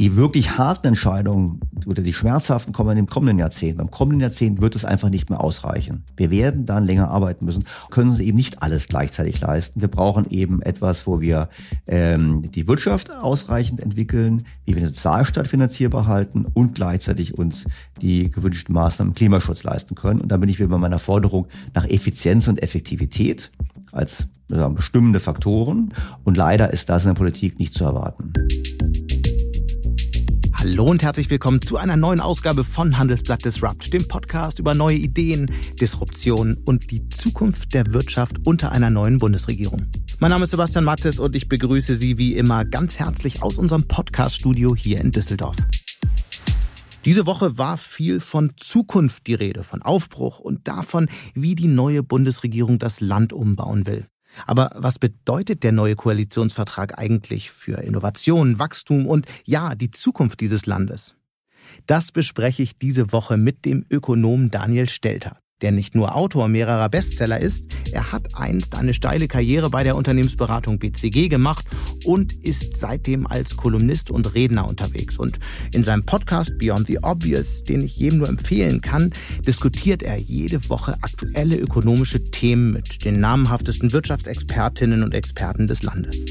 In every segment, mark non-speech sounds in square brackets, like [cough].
Die wirklich harten Entscheidungen oder die schmerzhaften kommen im kommenden Jahrzehnt. Beim kommenden Jahrzehnt wird es einfach nicht mehr ausreichen. Wir werden dann länger arbeiten müssen, können uns eben nicht alles gleichzeitig leisten. Wir brauchen eben etwas, wo wir ähm, die Wirtschaft ausreichend entwickeln, wie wir den Sozialstaat finanzierbar halten und gleichzeitig uns die gewünschten Maßnahmen im Klimaschutz leisten können. Und da bin ich wieder bei meiner Forderung nach Effizienz und Effektivität als sagen, bestimmende Faktoren. Und leider ist das in der Politik nicht zu erwarten. Hallo und herzlich willkommen zu einer neuen Ausgabe von Handelsblatt Disrupt, dem Podcast über neue Ideen, Disruption und die Zukunft der Wirtschaft unter einer neuen Bundesregierung. Mein Name ist Sebastian Mattes und ich begrüße Sie wie immer ganz herzlich aus unserem Podcast-Studio hier in Düsseldorf. Diese Woche war viel von Zukunft die Rede, von Aufbruch und davon, wie die neue Bundesregierung das Land umbauen will. Aber was bedeutet der neue Koalitionsvertrag eigentlich für Innovation, Wachstum und ja, die Zukunft dieses Landes? Das bespreche ich diese Woche mit dem Ökonom Daniel Stelter der nicht nur Autor mehrerer Bestseller ist, er hat einst eine steile Karriere bei der Unternehmensberatung BCG gemacht und ist seitdem als Kolumnist und Redner unterwegs. Und in seinem Podcast Beyond the Obvious, den ich jedem nur empfehlen kann, diskutiert er jede Woche aktuelle ökonomische Themen mit den namhaftesten Wirtschaftsexpertinnen und Experten des Landes.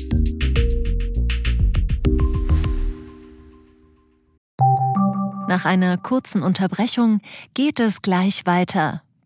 Nach einer kurzen Unterbrechung geht es gleich weiter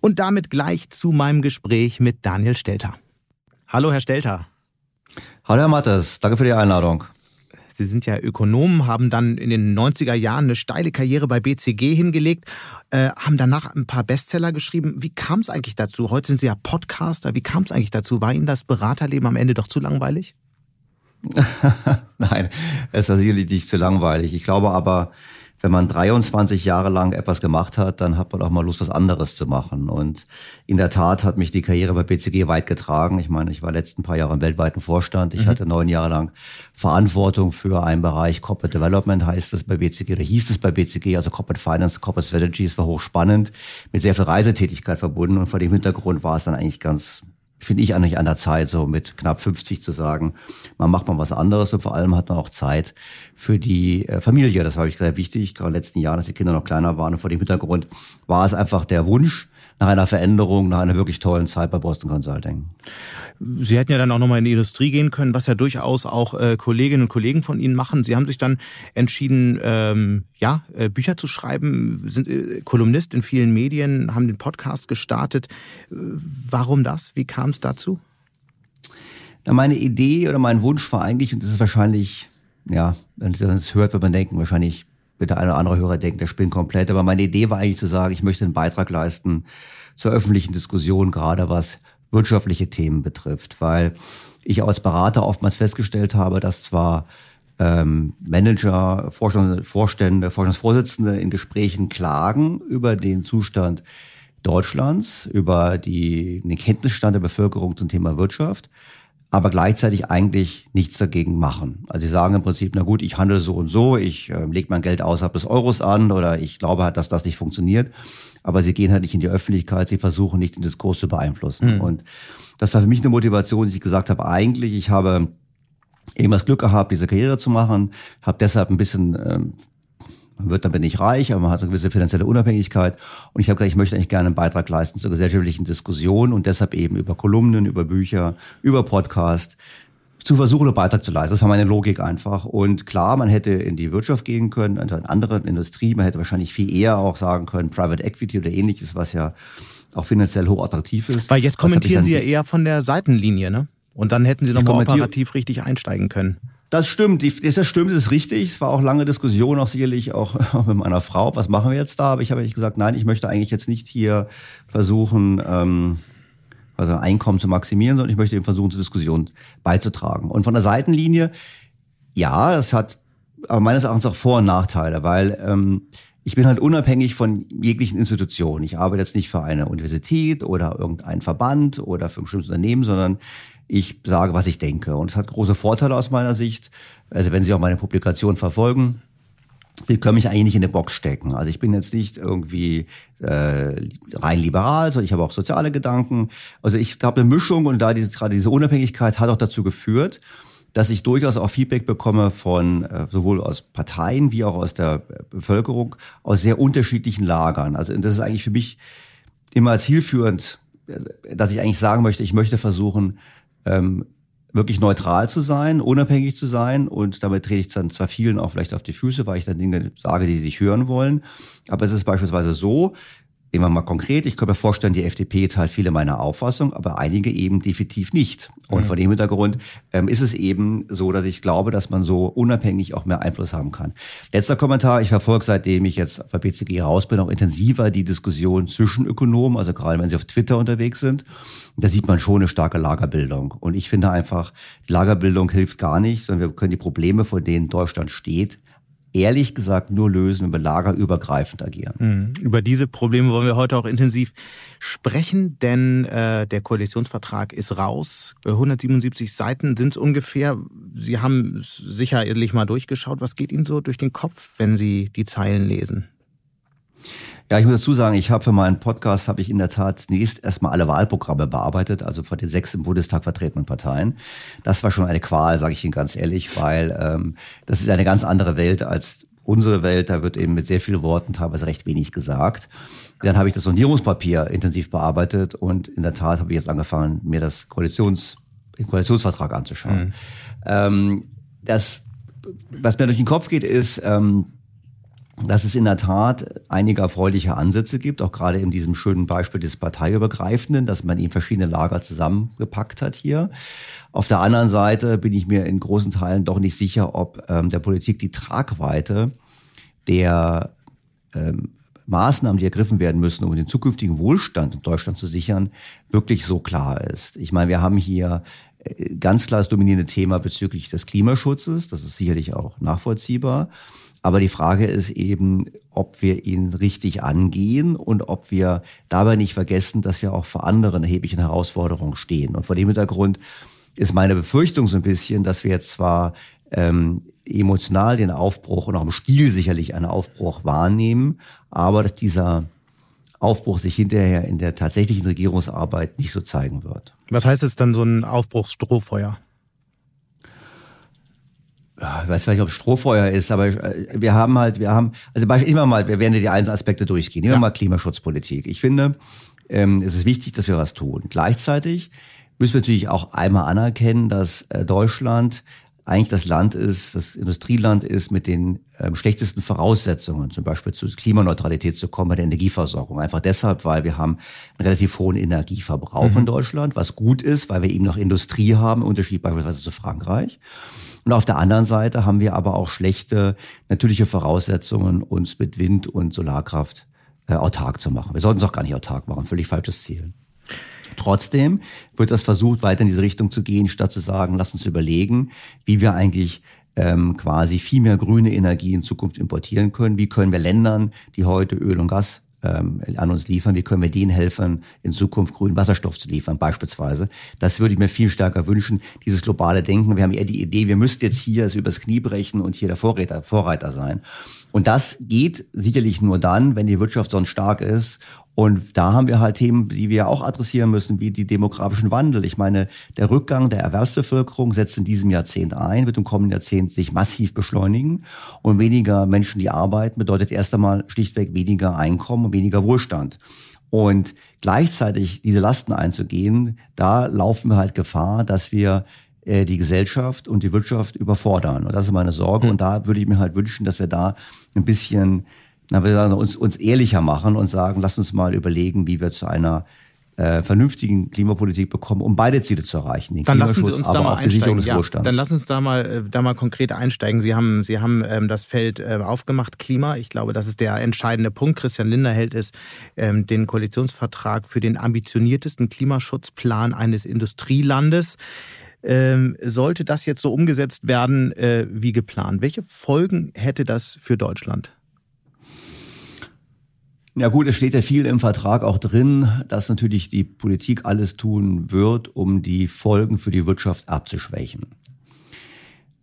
Und damit gleich zu meinem Gespräch mit Daniel Stelter. Hallo, Herr Stelter. Hallo, Herr Mattes. Danke für die Einladung. Sie sind ja Ökonom, haben dann in den 90er Jahren eine steile Karriere bei BCG hingelegt, äh, haben danach ein paar Bestseller geschrieben. Wie kam es eigentlich dazu? Heute sind Sie ja Podcaster. Wie kam es eigentlich dazu? War Ihnen das Beraterleben am Ende doch zu langweilig? [laughs] Nein, es war sicherlich nicht zu langweilig. Ich glaube aber, wenn man 23 Jahre lang etwas gemacht hat, dann hat man auch mal Lust, was anderes zu machen. Und in der Tat hat mich die Karriere bei BCG weit getragen. Ich meine, ich war letzten paar Jahre im weltweiten Vorstand. Ich mhm. hatte neun Jahre lang Verantwortung für einen Bereich Corporate Development, heißt es bei BCG, oder hieß es bei BCG, also Corporate Finance, Corporate Strategy. Es war hochspannend, mit sehr viel Reisetätigkeit verbunden. Und vor dem Hintergrund war es dann eigentlich ganz finde ich eigentlich an der Zeit, so mit knapp 50 zu sagen, man macht mal was anderes und vor allem hat man auch Zeit für die äh, Familie. Das war ich sehr wichtig, gerade in den letzten Jahren, dass die Kinder noch kleiner waren. Und vor dem Hintergrund war es einfach der Wunsch, nach einer Veränderung, nach einer wirklich tollen Zeit bei Boston Consulting. Sie hätten ja dann auch nochmal in die Industrie gehen können, was ja durchaus auch äh, Kolleginnen und Kollegen von Ihnen machen. Sie haben sich dann entschieden, ähm, ja, äh, Bücher zu schreiben, sind äh, Kolumnist in vielen Medien, haben den Podcast gestartet. Warum das? Wie kam es dazu? Na, meine Idee oder mein Wunsch war eigentlich, und das ist wahrscheinlich, ja, wenn man es hört, wird man denken, wahrscheinlich wird der eine oder andere Hörer denken, der spinnt komplett. Aber meine Idee war eigentlich zu sagen, ich möchte einen Beitrag leisten zur öffentlichen Diskussion, gerade was wirtschaftliche Themen betrifft, weil ich als Berater oftmals festgestellt habe, dass zwar ähm, Manager, Vorstand, Vorstände, Vorstandsvorsitzende in Gesprächen klagen über den Zustand Deutschlands, über die, den Kenntnisstand der Bevölkerung zum Thema Wirtschaft, aber gleichzeitig eigentlich nichts dagegen machen. Also sie sagen im Prinzip, na gut, ich handle so und so, ich äh, lege mein Geld außerhalb des Euros an oder ich glaube halt, dass das nicht funktioniert, aber sie gehen halt nicht in die Öffentlichkeit, sie versuchen nicht den Diskurs zu beeinflussen. Mhm. Und das war für mich eine Motivation, dass ich gesagt habe, eigentlich, ich habe eben das Glück gehabt, diese Karriere zu machen, habe deshalb ein bisschen ähm, man wird damit nicht reich, aber man hat eine gewisse finanzielle Unabhängigkeit. Und ich habe gesagt, ich möchte eigentlich gerne einen Beitrag leisten zur gesellschaftlichen Diskussion und deshalb eben über Kolumnen, über Bücher, über Podcast zu versuchen, einen Beitrag zu leisten. Das war meine Logik einfach. Und klar, man hätte in die Wirtschaft gehen können, in eine andere Industrie. Man hätte wahrscheinlich viel eher auch sagen können, Private Equity oder ähnliches, was ja auch finanziell hochattraktiv ist. Weil jetzt kommentieren Sie ja eher von der Seitenlinie, ne? Und dann hätten Sie nochmal operativ richtig einsteigen können. Das stimmt, das stimmt, das ist richtig. Es war auch lange Diskussion, auch sicherlich auch, [laughs] mit meiner Frau, was machen wir jetzt da? Aber ich habe gesagt, nein, ich möchte eigentlich jetzt nicht hier versuchen, ähm, also Einkommen zu maximieren, sondern ich möchte eben versuchen, zur Diskussion beizutragen. Und von der Seitenlinie, ja, es hat aber meines Erachtens auch Vor- und Nachteile, weil ähm, ich bin halt unabhängig von jeglichen Institutionen. Ich arbeite jetzt nicht für eine Universität oder irgendeinen Verband oder für ein bestimmtes Unternehmen, sondern ich sage, was ich denke. Und es hat große Vorteile aus meiner Sicht. Also wenn Sie auch meine Publikation verfolgen, Sie können mich eigentlich nicht in eine Box stecken. Also ich bin jetzt nicht irgendwie äh, rein liberal, sondern ich habe auch soziale Gedanken. Also ich habe eine Mischung und da diese, gerade diese Unabhängigkeit hat auch dazu geführt, dass ich durchaus auch Feedback bekomme von äh, sowohl aus Parteien wie auch aus der Bevölkerung aus sehr unterschiedlichen Lagern. Also das ist eigentlich für mich immer zielführend, äh, dass ich eigentlich sagen möchte, ich möchte versuchen, ähm, wirklich neutral zu sein, unabhängig zu sein. Und damit trete ich dann zwar vielen auch vielleicht auf die Füße, weil ich dann Dinge sage, die sie nicht hören wollen, aber es ist beispielsweise so, Nehmen wir mal konkret, ich könnte mir vorstellen, die FDP teilt viele meiner Auffassung, aber einige eben definitiv nicht. Und mhm. vor dem Hintergrund ähm, ist es eben so, dass ich glaube, dass man so unabhängig auch mehr Einfluss haben kann. Letzter Kommentar, ich verfolge seitdem ich jetzt bei BCG raus bin, auch intensiver die Diskussion zwischen Ökonomen, also gerade wenn sie auf Twitter unterwegs sind. Da sieht man schon eine starke Lagerbildung. Und ich finde einfach, Lagerbildung hilft gar nicht, sondern wir können die Probleme, vor denen Deutschland steht, ehrlich gesagt nur lösen, wenn wir lagerübergreifend agieren. Mhm. Über diese Probleme wollen wir heute auch intensiv sprechen, denn äh, der Koalitionsvertrag ist raus. 177 Seiten sind es ungefähr. Sie haben sicherlich mal durchgeschaut. Was geht Ihnen so durch den Kopf, wenn Sie die Zeilen lesen? Ja, ich muss dazu sagen, ich habe für meinen Podcast habe ich in der Tat zunächst erstmal alle Wahlprogramme bearbeitet, also von den sechs im Bundestag vertretenen Parteien. Das war schon eine Qual, sage ich Ihnen ganz ehrlich, weil ähm, das ist eine ganz andere Welt als unsere Welt. Da wird eben mit sehr vielen Worten teilweise recht wenig gesagt. Dann habe ich das Sondierungspapier intensiv bearbeitet und in der Tat habe ich jetzt angefangen, mir das Koalitions, den Koalitionsvertrag anzuschauen. Mhm. Ähm, das, was mir durch den Kopf geht, ist, ähm, dass es in der Tat einige erfreuliche Ansätze gibt, auch gerade in diesem schönen Beispiel des Parteiübergreifenden, dass man eben verschiedene Lager zusammengepackt hat hier. Auf der anderen Seite bin ich mir in großen Teilen doch nicht sicher, ob ähm, der Politik die Tragweite der ähm, Maßnahmen, die ergriffen werden müssen, um den zukünftigen Wohlstand in Deutschland zu sichern, wirklich so klar ist. Ich meine, wir haben hier äh, ganz klar das dominierende Thema bezüglich des Klimaschutzes. Das ist sicherlich auch nachvollziehbar. Aber die Frage ist eben, ob wir ihn richtig angehen und ob wir dabei nicht vergessen, dass wir auch vor anderen erheblichen Herausforderungen stehen. Und vor dem Hintergrund ist meine Befürchtung so ein bisschen, dass wir jetzt zwar ähm, emotional den Aufbruch und auch im Stil sicherlich einen Aufbruch wahrnehmen, aber dass dieser Aufbruch sich hinterher in der tatsächlichen Regierungsarbeit nicht so zeigen wird. Was heißt es dann so ein Aufbruchsstrohfeuer? Ich weiß nicht, ob es Strohfeuer ist, aber äh, wir haben halt, wir haben, also immer mal, wir werden die einzelnen Aspekte durchgehen. Nehmen wir ja. mal Klimaschutzpolitik. Ich finde, ähm, es ist wichtig, dass wir was tun. Gleichzeitig müssen wir natürlich auch einmal anerkennen, dass äh, Deutschland eigentlich das Land ist, das Industrieland ist mit den ähm, schlechtesten Voraussetzungen, zum Beispiel zur Klimaneutralität zu kommen bei der Energieversorgung. Einfach deshalb, weil wir haben einen relativ hohen Energieverbrauch mhm. in Deutschland, was gut ist, weil wir eben noch Industrie haben, Unterschied beispielsweise zu Frankreich. Und auf der anderen Seite haben wir aber auch schlechte natürliche Voraussetzungen, uns mit Wind und Solarkraft äh, autark zu machen. Wir sollten es auch gar nicht autark machen, völlig falsches Ziel. Trotzdem wird das versucht, weiter in diese Richtung zu gehen, statt zu sagen, lass uns überlegen, wie wir eigentlich ähm, quasi viel mehr grüne Energie in Zukunft importieren können. Wie können wir Ländern, die heute Öl und Gas ähm, an uns liefern, wie können wir denen helfen, in Zukunft grünen Wasserstoff zu liefern, beispielsweise. Das würde ich mir viel stärker wünschen, dieses globale Denken. Wir haben eher die Idee, wir müssten jetzt hier es übers Knie brechen und hier der Vorreiter, Vorreiter sein. Und das geht sicherlich nur dann, wenn die Wirtschaft sonst stark ist und da haben wir halt Themen, die wir auch adressieren müssen, wie die demografischen Wandel. Ich meine, der Rückgang der Erwerbsbevölkerung setzt in diesem Jahrzehnt ein, wird im kommenden Jahrzehnt sich massiv beschleunigen. Und weniger Menschen, die arbeiten, bedeutet erst einmal schlichtweg weniger Einkommen und weniger Wohlstand. Und gleichzeitig diese Lasten einzugehen, da laufen wir halt Gefahr, dass wir die Gesellschaft und die Wirtschaft überfordern. Und das ist meine Sorge. Mhm. Und da würde ich mir halt wünschen, dass wir da ein bisschen na, wir sagen, uns, uns ehrlicher machen und sagen, lass uns mal überlegen, wie wir zu einer äh, vernünftigen Klimapolitik bekommen, um beide Ziele zu erreichen. Den dann lassen Sie uns da mal einsteigen. Ja, dann lassen uns da mal, äh, da mal konkret einsteigen. Sie haben, Sie haben ähm, das Feld äh, aufgemacht, Klima. Ich glaube, das ist der entscheidende Punkt. Christian Lindner hält es ähm, den Koalitionsvertrag für den ambitioniertesten Klimaschutzplan eines Industrielandes. Ähm, sollte das jetzt so umgesetzt werden äh, wie geplant. Welche Folgen hätte das für Deutschland? Ja gut, es steht ja viel im Vertrag auch drin, dass natürlich die Politik alles tun wird, um die Folgen für die Wirtschaft abzuschwächen.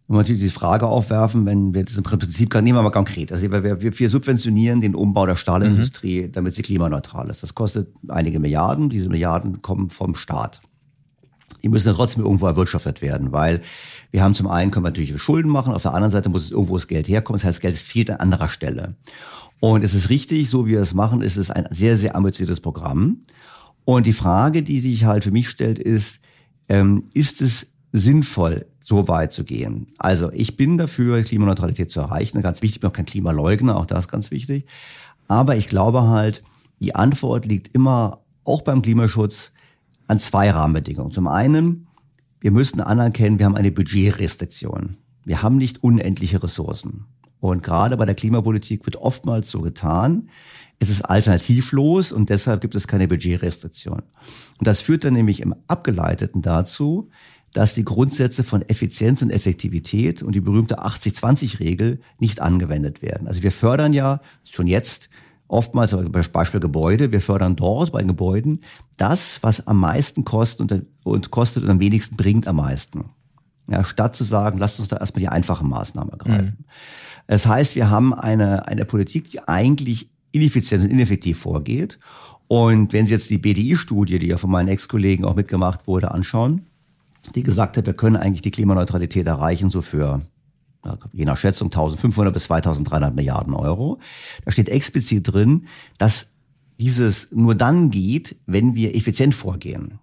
Und natürlich die Frage aufwerfen, wenn wir das im Prinzip, nehmen wir mal konkret, also wir, wir subventionieren den Umbau der Stahlindustrie, mhm. damit sie klimaneutral ist. Das kostet einige Milliarden, diese Milliarden kommen vom Staat. Die müssen ja trotzdem irgendwo erwirtschaftet werden, weil wir haben zum einen können wir natürlich Schulden machen, auf der anderen Seite muss es irgendwo das Geld herkommen, das heißt, Geld fehlt an anderer Stelle. Und es ist richtig, so wie wir es machen, ist es ein sehr, sehr ambitioniertes Programm. Und die Frage, die sich halt für mich stellt, ist, ähm, ist es sinnvoll, so weit zu gehen? Also ich bin dafür, Klimaneutralität zu erreichen. Ganz wichtig, ich bin auch kein Klimaleugner, auch das ist ganz wichtig. Aber ich glaube halt, die Antwort liegt immer, auch beim Klimaschutz, an zwei Rahmenbedingungen. Zum einen, wir müssen anerkennen, wir haben eine Budgetrestriktion. Wir haben nicht unendliche Ressourcen. Und gerade bei der Klimapolitik wird oftmals so getan, es ist alternativlos und deshalb gibt es keine Budgetrestriktion. Und das führt dann nämlich im Abgeleiteten dazu, dass die Grundsätze von Effizienz und Effektivität und die berühmte 80-20-Regel nicht angewendet werden. Also wir fördern ja schon jetzt oftmals, Beispiel Gebäude, wir fördern dort bei Gebäuden das, was am meisten kostet und, und kostet und am wenigsten bringt am meisten. Ja, statt zu sagen, lasst uns da erstmal die einfachen Maßnahmen ergreifen. Mhm. Das heißt, wir haben eine, eine Politik, die eigentlich ineffizient und ineffektiv vorgeht. Und wenn Sie jetzt die BDI-Studie, die ja von meinen Ex-Kollegen auch mitgemacht wurde, anschauen, die gesagt hat, wir können eigentlich die Klimaneutralität erreichen, so für je nach Schätzung 1500 bis 2300 Milliarden Euro. Da steht explizit drin, dass dieses nur dann geht, wenn wir effizient vorgehen.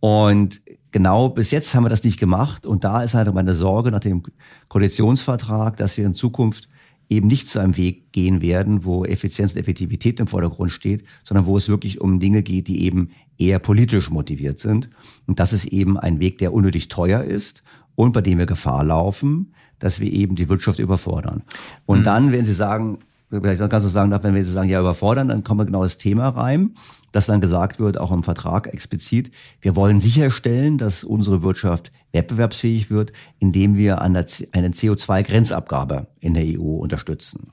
Und genau bis jetzt haben wir das nicht gemacht. Und da ist halt meine Sorge nach dem Koalitionsvertrag, dass wir in Zukunft eben nicht zu einem Weg gehen werden, wo Effizienz und Effektivität im Vordergrund steht, sondern wo es wirklich um Dinge geht, die eben eher politisch motiviert sind. Und das ist eben ein Weg, der unnötig teuer ist und bei dem wir Gefahr laufen, dass wir eben die Wirtschaft überfordern. Und mhm. dann, wenn Sie sagen, vielleicht kannst du sagen wenn wir Sie sagen, ja, überfordern, dann kommen wir genau das Thema rein dass dann gesagt wird, auch im Vertrag explizit, wir wollen sicherstellen, dass unsere Wirtschaft wettbewerbsfähig wird, indem wir eine CO2-Grenzabgabe in der EU unterstützen.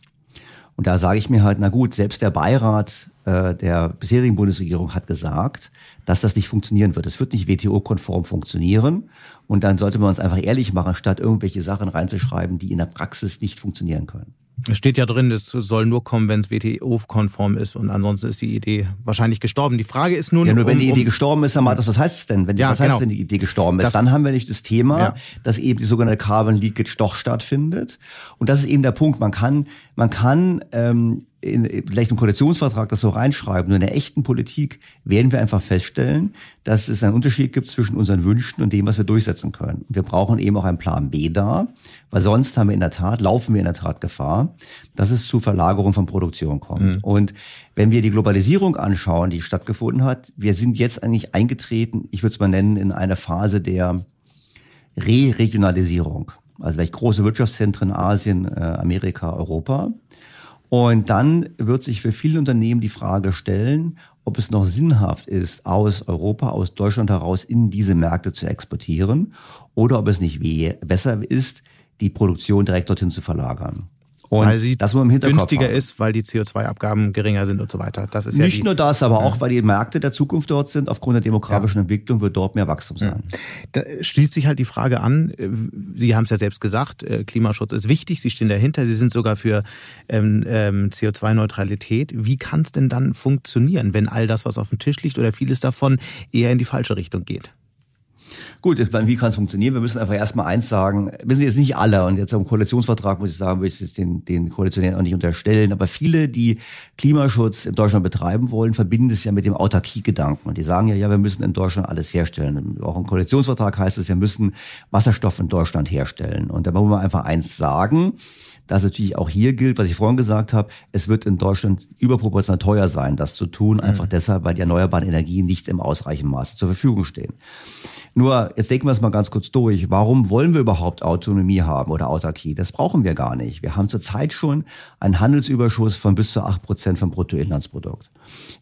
Und da sage ich mir halt, na gut, selbst der Beirat äh, der bisherigen Bundesregierung hat gesagt, dass das nicht funktionieren wird. Es wird nicht WTO-konform funktionieren. Und dann sollte man uns einfach ehrlich machen, statt irgendwelche Sachen reinzuschreiben, die in der Praxis nicht funktionieren können. Es steht ja drin, es soll nur kommen, wenn es WTO-konform ist und ansonsten ist die Idee wahrscheinlich gestorben. Die Frage ist nun... Ja, nur wenn um, die Idee gestorben ist, Herr Martis, was heißt es denn? Wenn die, ja, was genau. heißt, wenn die Idee gestorben ist? Das, dann haben wir nicht das Thema, ja. dass eben die sogenannte Carbon Leakage doch stattfindet. Und das ist eben der Punkt. Man kann, man kann ähm, in, vielleicht im Koalitionsvertrag das so reinschreiben. Nur in der echten Politik werden wir einfach feststellen, dass es einen Unterschied gibt zwischen unseren Wünschen und dem, was wir durchsetzen können. Wir brauchen eben auch einen Plan B da, weil sonst haben wir in der Tat, laufen wir in der Tat Gefahr, dass es zu Verlagerung von Produktion kommt. Mhm. Und wenn wir die Globalisierung anschauen, die stattgefunden hat, wir sind jetzt eigentlich eingetreten, ich würde es mal nennen, in eine Phase der Re-Regionalisierung. Also vielleicht große Wirtschaftszentren Asien, äh, Amerika, Europa. Und dann wird sich für viele Unternehmen die Frage stellen, ob es noch sinnhaft ist, aus Europa, aus Deutschland heraus in diese Märkte zu exportieren oder ob es nicht besser ist, die Produktion direkt dorthin zu verlagern. Und weil sie das günstiger haben. ist, weil die CO2-Abgaben geringer sind und so weiter. Das ist Nicht ja nur das, aber ja. auch, weil die Märkte der Zukunft dort sind. Aufgrund der demografischen ja. Entwicklung wird dort mehr Wachstum sein. Da schließt sich halt die Frage an, Sie haben es ja selbst gesagt, äh, Klimaschutz ist wichtig, Sie stehen dahinter, Sie sind sogar für ähm, ähm, CO2-Neutralität. Wie kann es denn dann funktionieren, wenn all das, was auf dem Tisch liegt oder vieles davon eher in die falsche Richtung geht? Gut, wie kann es funktionieren? Wir müssen einfach erstmal eins sagen. Wir sind jetzt nicht alle und jetzt am Koalitionsvertrag muss ich sagen, will ich es den, den Koalitionären auch nicht unterstellen. Aber viele, die Klimaschutz in Deutschland betreiben wollen, verbinden es ja mit dem Autarkie-Gedanken. Und die sagen ja, ja, wir müssen in Deutschland alles herstellen. Auch im Koalitionsvertrag heißt es, wir müssen Wasserstoff in Deutschland herstellen. Und da wollen wir einfach eins sagen. Dass natürlich auch hier gilt, was ich vorhin gesagt habe, es wird in Deutschland überproportional teuer sein, das zu tun, einfach mhm. deshalb, weil die erneuerbaren Energien nicht im ausreichenden Maße zur Verfügung stehen. Nur, jetzt denken wir es mal ganz kurz durch. Warum wollen wir überhaupt Autonomie haben oder Autarkie? Das brauchen wir gar nicht. Wir haben zurzeit schon einen Handelsüberschuss von bis zu acht Prozent vom Bruttoinlandsprodukt.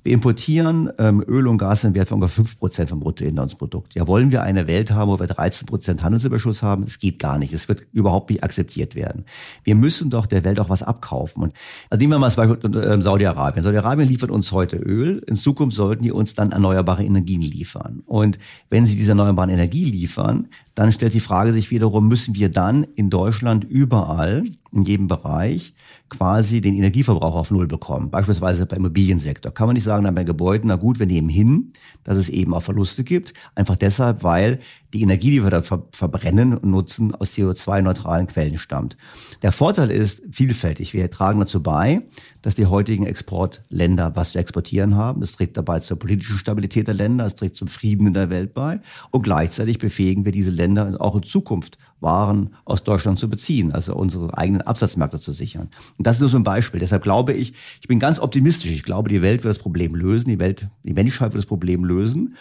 Wir importieren ähm, Öl und Gas im Wert von ungefähr fünf Prozent vom Bruttoinlandsprodukt. Ja, wollen wir eine Welt haben, wo wir 13 Prozent Handelsüberschuss haben? Es geht gar nicht. Es wird überhaupt nicht akzeptiert werden. Wir müssen doch der Welt auch was abkaufen. Und also nehmen wir mal das Beispiel äh, Saudi-Arabien. Saudi-Arabien liefert uns heute Öl. In Zukunft sollten die uns dann erneuerbare Energien liefern. Und wenn sie diese erneuerbaren Energie liefern, dann stellt die Frage sich wiederum, müssen wir dann in Deutschland überall, in jedem Bereich, quasi den Energieverbrauch auf Null bekommen. Beispielsweise beim Immobiliensektor. Kann man nicht sagen, dann bei Gebäuden, na gut, wir nehmen hin, dass es eben auch Verluste gibt. Einfach deshalb, weil die Energie, die wir da ver verbrennen und nutzen, aus CO2-neutralen Quellen stammt. Der Vorteil ist vielfältig. Wir tragen dazu bei, dass die heutigen Exportländer was zu exportieren haben. Das trägt dabei zur politischen Stabilität der Länder, es trägt zum Frieden in der Welt bei. Und gleichzeitig befähigen wir diese Länder auch in Zukunft waren aus Deutschland zu beziehen, also unsere eigenen Absatzmärkte zu sichern. Und das ist nur so ein Beispiel. Deshalb glaube ich, ich bin ganz optimistisch. Ich glaube, die Welt wird das Problem lösen, die Welt, die Menschheit wird das Problem lösen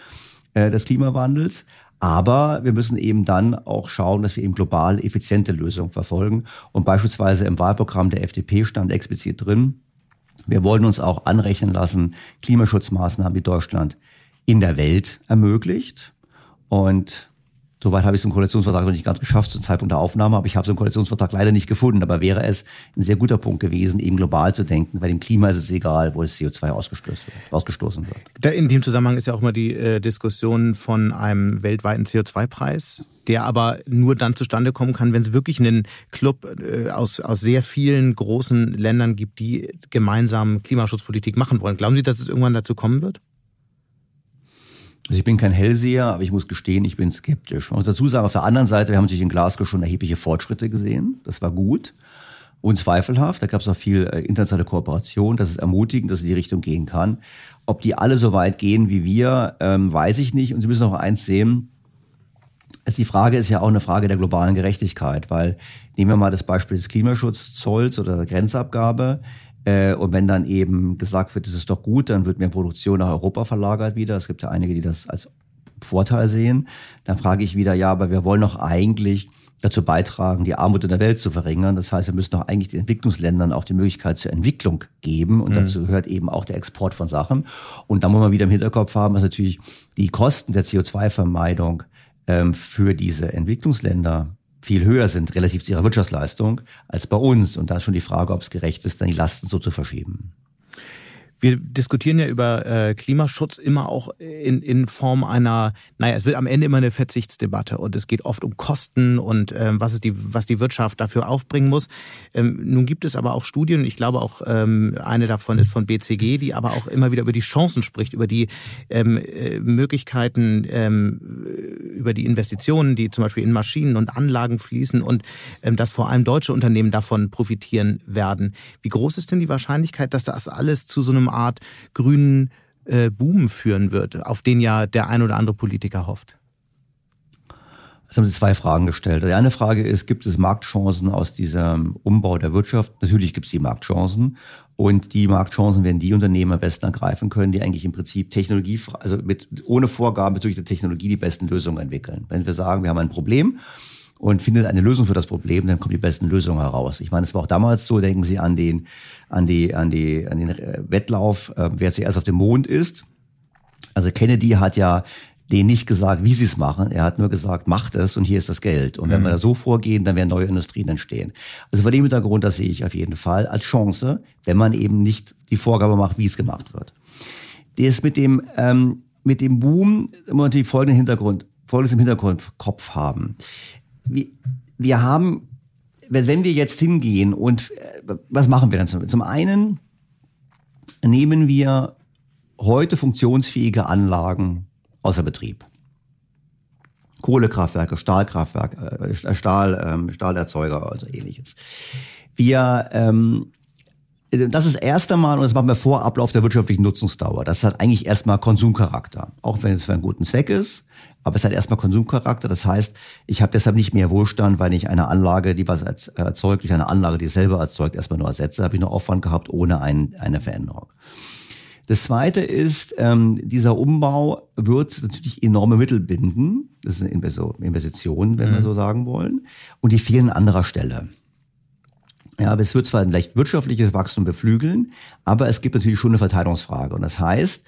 äh, des Klimawandels. Aber wir müssen eben dann auch schauen, dass wir eben global effiziente Lösungen verfolgen. Und beispielsweise im Wahlprogramm der FDP stand explizit drin, wir wollen uns auch anrechnen lassen, Klimaschutzmaßnahmen, die Deutschland in der Welt ermöglicht. Und Soweit habe ich es im Koalitionsvertrag noch nicht ganz geschafft zum Zeitpunkt der Aufnahme, aber ich habe es im Koalitionsvertrag leider nicht gefunden. Aber wäre es ein sehr guter Punkt gewesen, eben global zu denken. Bei dem Klima ist es egal, wo das CO2 ausgestoßen wird. Ausgestoßen wird. In dem Zusammenhang ist ja auch immer die äh, Diskussion von einem weltweiten CO2-Preis, der aber nur dann zustande kommen kann, wenn es wirklich einen Club äh, aus, aus sehr vielen großen Ländern gibt, die gemeinsam Klimaschutzpolitik machen wollen. Glauben Sie, dass es irgendwann dazu kommen wird? Also ich bin kein Hellseher, aber ich muss gestehen, ich bin skeptisch. Man muss dazu sagen, auf der anderen Seite, wir haben natürlich in Glasgow schon erhebliche Fortschritte gesehen. Das war gut. Unzweifelhaft. Da gab es auch viel äh, internationale Kooperation. Das ist ermutigend, dass es in die Richtung gehen kann. Ob die alle so weit gehen wie wir, ähm, weiß ich nicht. Und Sie müssen noch eins sehen. Also die Frage ist ja auch eine Frage der globalen Gerechtigkeit, weil nehmen wir mal das Beispiel des Klimaschutzzolls oder der Grenzabgabe. Äh, und wenn dann eben gesagt wird, es ist doch gut, dann wird mehr Produktion nach Europa verlagert wieder. Es gibt ja einige, die das als Vorteil sehen. Dann frage ich wieder, ja, aber wir wollen doch eigentlich dazu beitragen, die Armut in der Welt zu verringern. Das heißt, wir müssen doch eigentlich den Entwicklungsländern auch die Möglichkeit zur Entwicklung geben. Und mhm. dazu gehört eben auch der Export von Sachen. Und da muss man wieder im Hinterkopf haben, dass natürlich die Kosten der CO2-Vermeidung ähm, für diese Entwicklungsländer viel höher sind relativ zu ihrer Wirtschaftsleistung als bei uns. Und da ist schon die Frage, ob es gerecht ist, dann die Lasten so zu verschieben. Wir diskutieren ja über äh, Klimaschutz immer auch in, in Form einer, naja, es wird am Ende immer eine Verzichtsdebatte und es geht oft um Kosten und ähm, was, ist die, was die Wirtschaft dafür aufbringen muss. Ähm, nun gibt es aber auch Studien, ich glaube auch ähm, eine davon ist von BCG, die aber auch immer wieder über die Chancen spricht, über die ähm, äh, Möglichkeiten, ähm, über die Investitionen, die zum Beispiel in Maschinen und Anlagen fließen und ähm, dass vor allem deutsche Unternehmen davon profitieren werden. Wie groß ist denn die Wahrscheinlichkeit, dass das alles zu so einem Art grünen äh, Boom führen wird, auf den ja der ein oder andere Politiker hofft? Es haben Sie zwei Fragen gestellt. Die eine Frage ist, gibt es Marktchancen aus diesem Umbau der Wirtschaft? Natürlich gibt es die Marktchancen. Und die Marktchancen werden die Unternehmen am besten ergreifen können, die eigentlich im Prinzip Technologie, also mit, ohne Vorgaben bezüglich der Technologie die besten Lösungen entwickeln. Wenn wir sagen, wir haben ein Problem und findet eine Lösung für das Problem, dann kommen die besten Lösungen heraus. Ich meine, es war auch damals so, denken Sie an den, an die, an die, an den Wettlauf, äh, wer zuerst auf dem Mond ist. Also Kennedy hat ja denen nicht gesagt, wie sie es machen. Er hat nur gesagt, macht es und hier ist das Geld. Und mhm. wenn wir da so vorgehen, dann werden neue Industrien entstehen. Also vor dem Hintergrund, das sehe ich auf jeden Fall als Chance, wenn man eben nicht die Vorgabe macht, wie es gemacht wird. Das mit dem, ähm, mit dem Boom, muss man natürlich folgenden Hintergrund, folgendes im Hintergrund Kopf haben wir, wir haben, wenn wir jetzt hingehen und äh, was machen wir dann? Zum, einen nehmen wir heute funktionsfähige Anlagen außer Betrieb. Kohlekraftwerke, Stahlkraftwerke, äh, Stahl, ähm, Stahlerzeuger, also ähnliches. Wir ähm, das ist erst einmal, und das machen wir vor Ablauf der wirtschaftlichen Nutzungsdauer. Das hat eigentlich erstmal Konsumcharakter. Auch wenn es für einen guten Zweck ist. Aber es hat erstmal Konsumcharakter. Das heißt, ich habe deshalb nicht mehr Wohlstand, weil ich eine Anlage, die was erzeugt, durch eine Anlage, die es selber erzeugt, erstmal nur ersetze, habe ich nur Aufwand gehabt ohne ein, eine Veränderung. Das zweite ist, ähm, dieser Umbau wird natürlich enorme Mittel binden. Das ist eine Investition, wenn mhm. wir so sagen wollen. Und die fehlen an anderer Stelle. Ja, aber es wird zwar ein leicht wirtschaftliches Wachstum beflügeln, aber es gibt natürlich schon eine Verteilungsfrage. Und das heißt,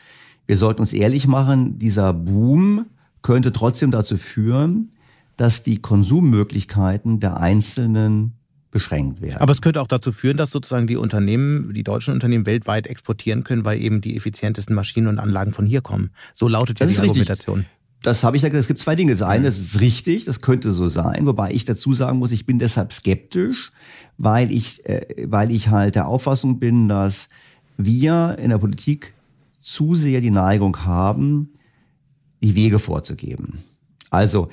wir sollten uns ehrlich machen, dieser Boom könnte trotzdem dazu führen, dass die Konsummöglichkeiten der Einzelnen beschränkt werden. Aber es könnte auch dazu führen, dass sozusagen die Unternehmen, die deutschen Unternehmen weltweit exportieren können, weil eben die effizientesten Maschinen und Anlagen von hier kommen. So lautet ja das die Argumentation. Richtig. Das habe ich ja gesagt, es gibt zwei Dinge. Das eine, das ist richtig, das könnte so sein, wobei ich dazu sagen muss, ich bin deshalb skeptisch, weil ich, äh, weil ich halt der Auffassung bin, dass wir in der Politik zu sehr die Neigung haben, die Wege vorzugeben. Also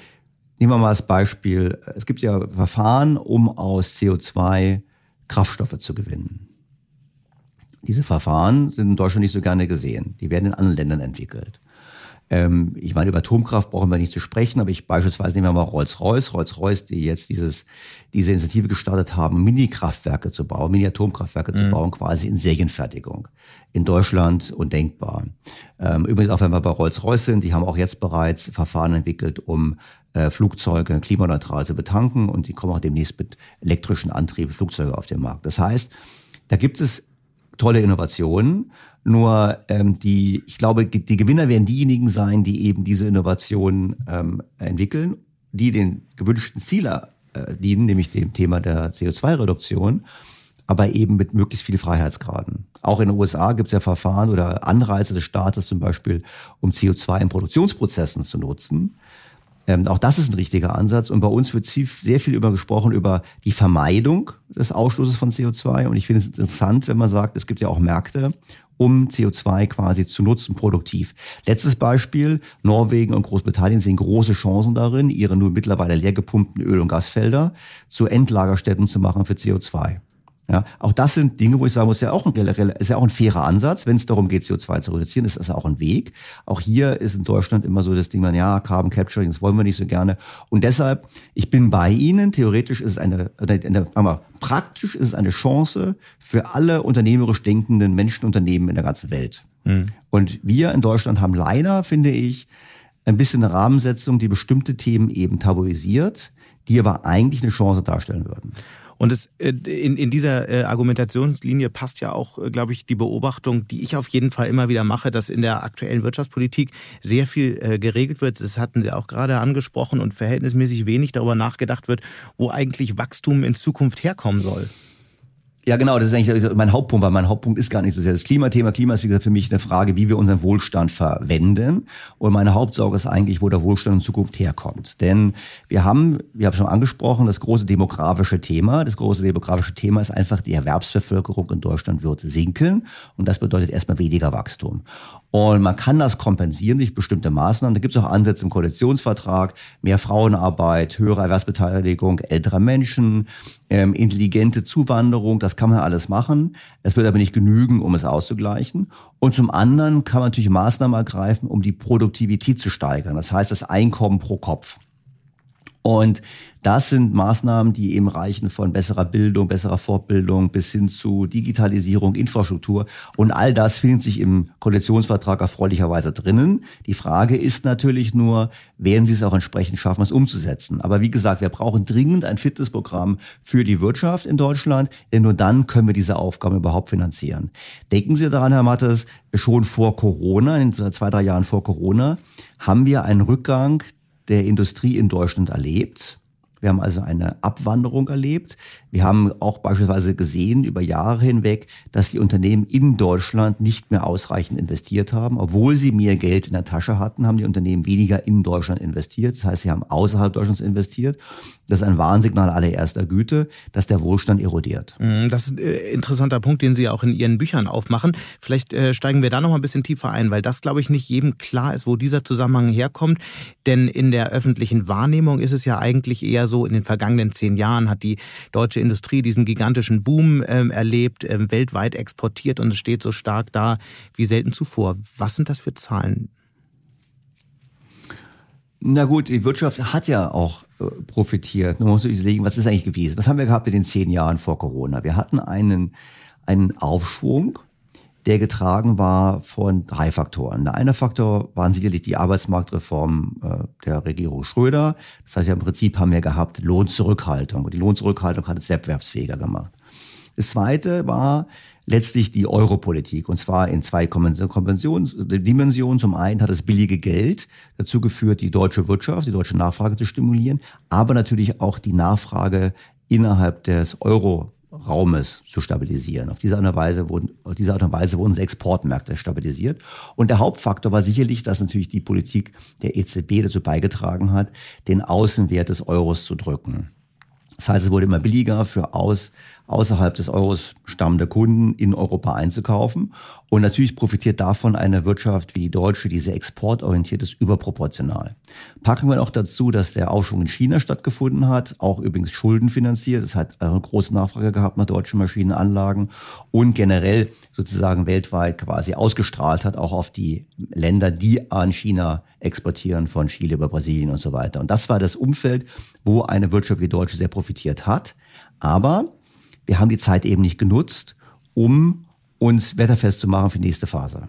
Nehmen wir mal das Beispiel, es gibt ja Verfahren, um aus CO2 Kraftstoffe zu gewinnen. Diese Verfahren sind in Deutschland nicht so gerne gesehen. Die werden in anderen Ländern entwickelt. Ähm, ich meine, über Atomkraft brauchen wir nicht zu sprechen, aber ich beispielsweise nehmen wir mal Rolls-Royce. Rolls-Royce, die jetzt dieses, diese Initiative gestartet haben, Mini-Kraftwerke zu bauen, Mini-Atomkraftwerke mhm. zu bauen, quasi in Serienfertigung. In Deutschland undenkbar. Ähm, übrigens auch wenn wir bei Rolls-Royce sind, die haben auch jetzt bereits Verfahren entwickelt, um äh, Flugzeuge klimaneutral zu betanken und die kommen auch demnächst mit elektrischen Antrieben Flugzeuge auf den Markt. Das heißt, da gibt es tolle Innovationen. Nur ähm, die, ich glaube, die Gewinner werden diejenigen sein, die eben diese Innovationen ähm, entwickeln, die den gewünschten Ziele äh, dienen, nämlich dem Thema der CO2-Reduktion, aber eben mit möglichst viel Freiheitsgraden. Auch in den USA gibt es ja Verfahren oder Anreize des Staates zum Beispiel, um CO2 in Produktionsprozessen zu nutzen. Ähm, auch das ist ein richtiger Ansatz. Und bei uns wird sehr viel über gesprochen über die Vermeidung des Ausstoßes von CO2. Und ich finde es interessant, wenn man sagt, es gibt ja auch Märkte, um CO2 quasi zu nutzen, produktiv. Letztes Beispiel, Norwegen und Großbritannien sehen große Chancen darin, ihre nur mittlerweile leer gepumpten Öl- und Gasfelder zu Endlagerstätten zu machen für CO2. Ja, auch das sind Dinge, wo ich sagen muss, ja auch ein, ist ja auch ein fairer Ansatz, wenn es darum geht, CO2 zu reduzieren, ist das auch ein Weg. Auch hier ist in Deutschland immer so das Ding, man, ja, Carbon Capturing, das wollen wir nicht so gerne. Und deshalb, ich bin bei Ihnen, theoretisch ist es eine, eine, eine praktisch ist es eine Chance für alle unternehmerisch denkenden Menschenunternehmen in der ganzen Welt. Mhm. Und wir in Deutschland haben leider, finde ich, ein bisschen eine Rahmensetzung, die bestimmte Themen eben tabuisiert, die aber eigentlich eine Chance darstellen würden. Und es, äh, in, in dieser äh, Argumentationslinie passt ja auch, äh, glaube ich, die Beobachtung, die ich auf jeden Fall immer wieder mache, dass in der aktuellen Wirtschaftspolitik sehr viel geregelt wird. Das hatten Sie auch gerade angesprochen und verhältnismäßig wenig darüber nachgedacht wird, wo eigentlich Wachstum in Zukunft herkommen soll. Ja, genau, das ist eigentlich mein Hauptpunkt, weil mein Hauptpunkt ist gar nicht so sehr das Klimathema. Klima ist, wie gesagt, für mich eine Frage, wie wir unseren Wohlstand verwenden. Und meine Hauptsorge ist eigentlich, wo der Wohlstand in Zukunft herkommt. Denn wir haben, wir haben schon angesprochen, das große demografische Thema. Das große demografische Thema ist einfach, die Erwerbsbevölkerung in Deutschland wird sinken. Und das bedeutet erstmal weniger Wachstum. Und man kann das kompensieren durch bestimmte Maßnahmen. Da gibt es auch Ansätze im Koalitionsvertrag, mehr Frauenarbeit, höhere Erwerbsbeteiligung älterer Menschen, ähm, intelligente Zuwanderung, das kann man alles machen. Es wird aber nicht genügen, um es auszugleichen. Und zum anderen kann man natürlich Maßnahmen ergreifen, um die Produktivität zu steigern. Das heißt, das Einkommen pro Kopf. Und das sind Maßnahmen, die eben reichen von besserer Bildung, besserer Fortbildung bis hin zu Digitalisierung, Infrastruktur. Und all das findet sich im Koalitionsvertrag erfreulicherweise drinnen. Die Frage ist natürlich nur, werden Sie es auch entsprechend schaffen, es umzusetzen? Aber wie gesagt, wir brauchen dringend ein Fitnessprogramm für die Wirtschaft in Deutschland, denn nur dann können wir diese Aufgaben überhaupt finanzieren. Denken Sie daran, Herr Mattes, schon vor Corona, in zwei, drei Jahren vor Corona, haben wir einen Rückgang der Industrie in Deutschland erlebt. Wir haben also eine Abwanderung erlebt. Wir haben auch beispielsweise gesehen über Jahre hinweg, dass die Unternehmen in Deutschland nicht mehr ausreichend investiert haben. Obwohl sie mehr Geld in der Tasche hatten, haben die Unternehmen weniger in Deutschland investiert. Das heißt, sie haben außerhalb Deutschlands investiert. Das ist ein Warnsignal allererster Güte, dass der Wohlstand erodiert. Mhm, das ist ein äh, interessanter Punkt, den Sie auch in Ihren Büchern aufmachen. Vielleicht äh, steigen wir da noch mal ein bisschen tiefer ein, weil das, glaube ich, nicht jedem klar ist, wo dieser Zusammenhang herkommt. Denn in der öffentlichen Wahrnehmung ist es ja eigentlich eher so, in den vergangenen zehn Jahren hat die deutsche Industrie diesen gigantischen Boom ähm, erlebt, ähm, weltweit exportiert und es steht so stark da wie selten zuvor. Was sind das für Zahlen? Na gut, die Wirtschaft hat ja auch äh, profitiert. Nun muss man sich überlegen, was ist eigentlich gewesen? Was haben wir gehabt in den zehn Jahren vor Corona? Wir hatten einen, einen Aufschwung, der getragen war von drei Faktoren. Der eine Faktor waren sicherlich die Arbeitsmarktreform äh, der Regierung Schröder. Das heißt, ja, im Prinzip haben wir gehabt Lohnzurückhaltung. Und die Lohnzurückhaltung hat es wettbewerbsfähiger gemacht. Das zweite war letztlich die Europolitik. Und zwar in zwei Dimensionen. Zum einen hat das billige Geld dazu geführt, die deutsche Wirtschaft, die deutsche Nachfrage zu stimulieren, aber natürlich auch die Nachfrage innerhalb des Euro Raumes zu stabilisieren. Auf diese Art und Weise wurden, auf diese Art und Weise wurden Exportmärkte stabilisiert. Und der Hauptfaktor war sicherlich, dass natürlich die Politik der EZB dazu beigetragen hat, den Außenwert des Euros zu drücken. Das heißt, es wurde immer billiger für aus, außerhalb des Euros stammende Kunden in Europa einzukaufen. Und natürlich profitiert davon eine Wirtschaft wie die deutsche, die sehr exportorientiert ist, überproportional. Packen wir noch dazu, dass der Aufschwung in China stattgefunden hat, auch übrigens schuldenfinanziert. Es hat eine große Nachfrage gehabt nach deutschen Maschinenanlagen und generell sozusagen weltweit quasi ausgestrahlt hat, auch auf die Länder, die an China exportieren, von Chile über Brasilien und so weiter. Und das war das Umfeld, wo eine Wirtschaft wie Deutsche sehr profitiert hat. Aber wir haben die Zeit eben nicht genutzt, um uns wetterfest zu machen für die nächste Phase.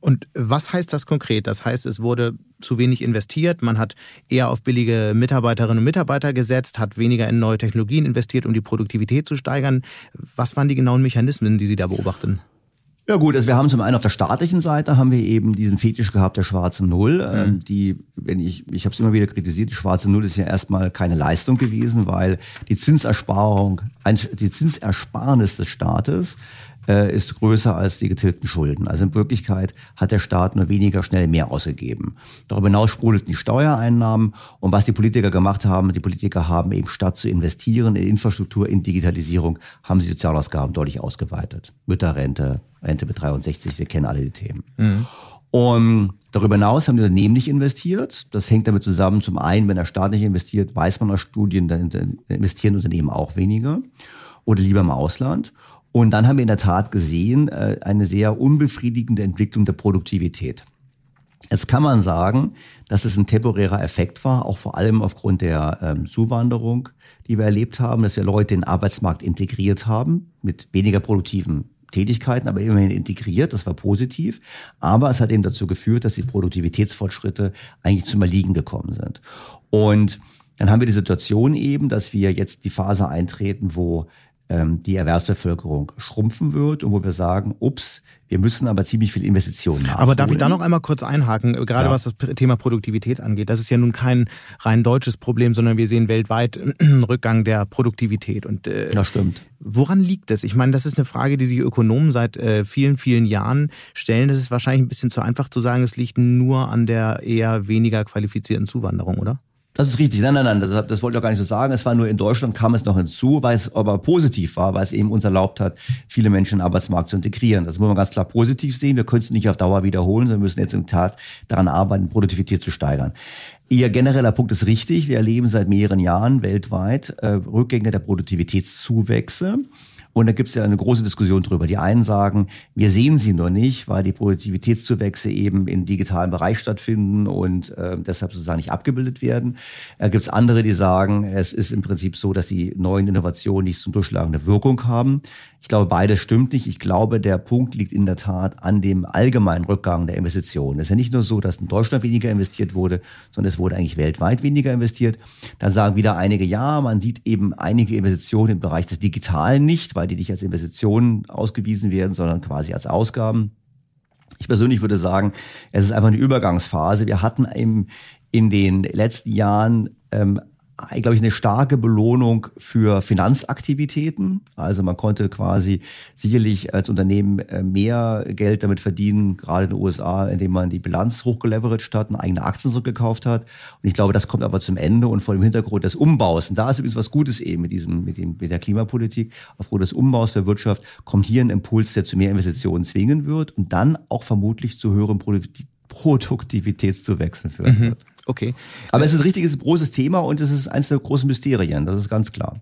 Und was heißt das konkret? Das heißt, es wurde zu wenig investiert, man hat eher auf billige Mitarbeiterinnen und Mitarbeiter gesetzt, hat weniger in neue Technologien investiert, um die Produktivität zu steigern. Was waren die genauen Mechanismen, die Sie da beobachten? Ja gut, also wir haben zum einen auf der staatlichen Seite haben wir eben diesen Fetisch gehabt der schwarzen Null, mhm. ähm, die, wenn ich, ich habe es immer wieder kritisiert, die schwarze Null ist ja erstmal keine Leistung gewesen, weil die Zinsersparung, die Zinsersparnis des Staates äh, ist größer als die getilgten Schulden. Also in Wirklichkeit hat der Staat nur weniger schnell mehr ausgegeben. Darüber hinaus sprudelten die Steuereinnahmen und was die Politiker gemacht haben, die Politiker haben eben statt zu investieren in Infrastruktur, in Digitalisierung, haben sie Sozialausgaben deutlich ausgeweitet. Mütterrente, Rente mit 63, wir kennen alle die Themen. Mhm. Und darüber hinaus haben die Unternehmen nicht investiert. Das hängt damit zusammen, zum einen, wenn der Staat nicht investiert, weiß man aus Studien, dann investieren Unternehmen auch weniger oder lieber im Ausland. Und dann haben wir in der Tat gesehen, äh, eine sehr unbefriedigende Entwicklung der Produktivität. Jetzt kann man sagen, dass es ein temporärer Effekt war, auch vor allem aufgrund der ähm, Zuwanderung, die wir erlebt haben, dass wir Leute in den Arbeitsmarkt integriert haben mit weniger produktiven Tätigkeiten, aber immerhin integriert. Das war positiv. Aber es hat eben dazu geführt, dass die Produktivitätsfortschritte eigentlich zum Erliegen gekommen sind. Und dann haben wir die Situation eben, dass wir jetzt die Phase eintreten, wo die Erwerbsbevölkerung schrumpfen wird und wo wir sagen, ups, wir müssen aber ziemlich viel Investitionen machen. Aber darf ich da noch einmal kurz einhaken, gerade ja. was das Thema Produktivität angeht? Das ist ja nun kein rein deutsches Problem, sondern wir sehen weltweit einen [clears throat] Rückgang der Produktivität. Und äh, das stimmt. Woran liegt das? Ich meine, das ist eine Frage, die sich Ökonomen seit äh, vielen, vielen Jahren stellen. Das ist wahrscheinlich ein bisschen zu einfach zu sagen, es liegt nur an der eher weniger qualifizierten Zuwanderung, oder? Das ist richtig. Nein, nein, nein, das, das wollte ich auch gar nicht so sagen. Es war nur in Deutschland kam es noch hinzu, weil es aber positiv war, weil es eben uns erlaubt hat, viele Menschen in den Arbeitsmarkt zu integrieren. Das muss man ganz klar positiv sehen. Wir können es nicht auf Dauer wiederholen, sondern müssen jetzt im Tat daran arbeiten, Produktivität zu steigern. Ihr genereller Punkt ist richtig. Wir erleben seit mehreren Jahren weltweit äh, Rückgänge der Produktivitätszuwächse. Und da gibt es ja eine große Diskussion drüber. Die einen sagen, wir sehen sie nur nicht, weil die Produktivitätszuwächse eben im digitalen Bereich stattfinden und äh, deshalb sozusagen nicht abgebildet werden. Da gibt es andere, die sagen, es ist im Prinzip so, dass die neuen Innovationen nicht zum durchschlagende Wirkung haben. Ich glaube, beides stimmt nicht. Ich glaube, der Punkt liegt in der Tat an dem allgemeinen Rückgang der Investitionen. Es ist ja nicht nur so, dass in Deutschland weniger investiert wurde, sondern es wurde eigentlich weltweit weniger investiert. Dann sagen wieder einige, ja, man sieht eben einige Investitionen im Bereich des Digitalen nicht, weil die nicht als Investitionen ausgewiesen werden, sondern quasi als Ausgaben. Ich persönlich würde sagen, es ist einfach eine Übergangsphase. Wir hatten im, in den letzten Jahren ähm, glaube ich, eine starke Belohnung für Finanzaktivitäten. Also man konnte quasi sicherlich als Unternehmen äh, mehr Geld damit verdienen, gerade in den USA, indem man die Bilanz hochgeleveraged hat, und eigene Aktien zurückgekauft hat. Und ich glaube, das kommt aber zum Ende und vor dem Hintergrund des Umbaus. Und da ist übrigens was Gutes eben mit diesem, mit dem, mit der Klimapolitik. Aufgrund des Umbaus der Wirtschaft kommt hier ein Impuls, der zu mehr Investitionen zwingen wird und dann auch vermutlich zu höheren Produktivitätszuwächsen führen mhm. wird. Okay. Aber es ist richtig, es ist ein großes Thema und es ist eines der großen Mysterien, das ist ganz klar.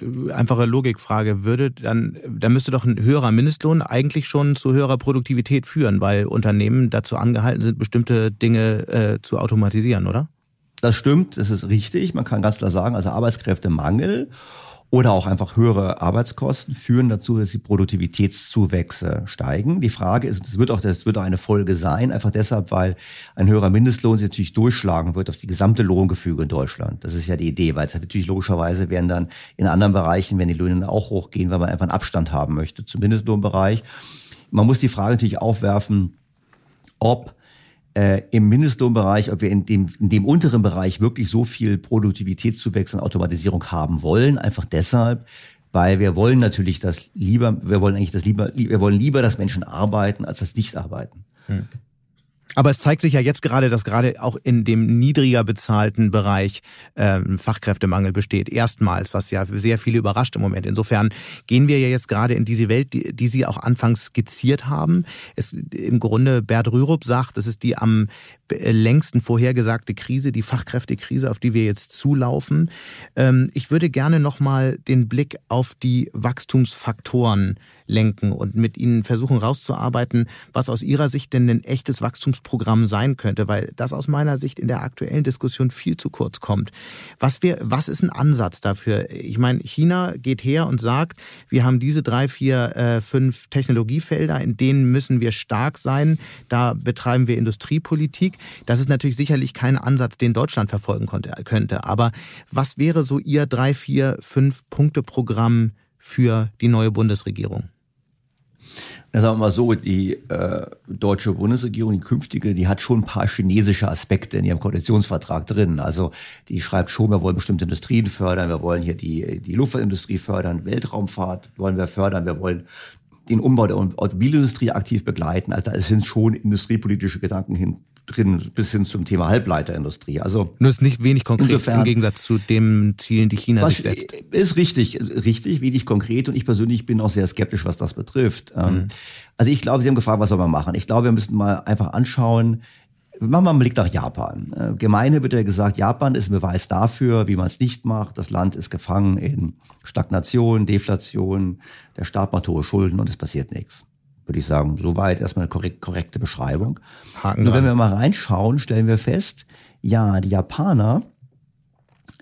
Äh, einfache Logikfrage, würde dann, dann müsste doch ein höherer Mindestlohn eigentlich schon zu höherer Produktivität führen, weil Unternehmen dazu angehalten sind, bestimmte Dinge äh, zu automatisieren, oder? Das stimmt, das ist richtig. Man kann ganz klar sagen, also Arbeitskräftemangel oder auch einfach höhere Arbeitskosten führen dazu, dass die Produktivitätszuwächse steigen. Die Frage ist, das wird auch, das wird auch eine Folge sein, einfach deshalb, weil ein höherer Mindestlohn sich natürlich durchschlagen wird auf die gesamte Lohngefüge in Deutschland. Das ist ja die Idee, weil es natürlich logischerweise werden dann in anderen Bereichen, wenn die Löhne auch hochgehen, weil man einfach einen Abstand haben möchte zum Mindestlohnbereich. Man muss die Frage natürlich aufwerfen, ob äh, im Mindestlohnbereich, ob wir in dem, in dem unteren Bereich wirklich so viel Produktivitätszuwächse und Automatisierung haben wollen. Einfach deshalb, weil wir wollen natürlich das lieber, wir wollen eigentlich das lieber, wir wollen lieber, dass Menschen arbeiten, als das nicht arbeiten. Hm. Aber es zeigt sich ja jetzt gerade, dass gerade auch in dem niedriger bezahlten Bereich ähm, Fachkräftemangel besteht. Erstmals, was ja sehr viele überrascht im Moment. Insofern gehen wir ja jetzt gerade in diese Welt, die, die Sie auch anfangs skizziert haben. Es, Im Grunde, Bert Rürup sagt, das ist die am längsten vorhergesagte Krise, die Fachkräftekrise, auf die wir jetzt zulaufen. Ähm, ich würde gerne nochmal den Blick auf die Wachstumsfaktoren lenken und mit Ihnen versuchen rauszuarbeiten, was aus Ihrer Sicht denn ein echtes Wachstumsprogramm sein könnte, weil das aus meiner Sicht in der aktuellen Diskussion viel zu kurz kommt. Was, wir, was ist ein Ansatz dafür? Ich meine, China geht her und sagt, wir haben diese drei, vier, äh, fünf Technologiefelder, in denen müssen wir stark sein. Da betreiben wir Industriepolitik. Das ist natürlich sicherlich kein Ansatz, den Deutschland verfolgen konnte, könnte. Aber was wäre so Ihr drei, vier, fünf Punkte Programm für die neue Bundesregierung? Ja, sagen wir mal so, die äh, deutsche Bundesregierung, die künftige, die hat schon ein paar chinesische Aspekte in ihrem Koalitionsvertrag drin. Also die schreibt schon, wir wollen bestimmte Industrien fördern, wir wollen hier die, die Luftfahrtindustrie fördern, Weltraumfahrt wollen wir fördern, wir wollen den Umbau der Automobilindustrie aktiv begleiten. Also da sind schon industriepolitische Gedanken hin, drin, bis hin zum Thema Halbleiterindustrie. Also nur ist nicht wenig konkret insofern, im Gegensatz zu den Zielen, die China sich setzt. Ist richtig, richtig, wenig konkret und ich persönlich bin auch sehr skeptisch, was das betrifft. Ähm, mhm. Also ich glaube, Sie haben gefragt, was soll man machen? Ich glaube, wir müssen mal einfach anschauen, Machen wir mal einen Blick nach Japan. Äh, Gemeine wird ja gesagt, Japan ist ein Beweis dafür, wie man es nicht macht. Das Land ist gefangen in Stagnation, Deflation, der Staat macht hohe Schulden und es passiert nichts. Würde ich sagen, soweit erstmal eine korrekt, korrekte Beschreibung. Haken Nur wenn wir mal reinschauen, stellen wir fest, ja, die Japaner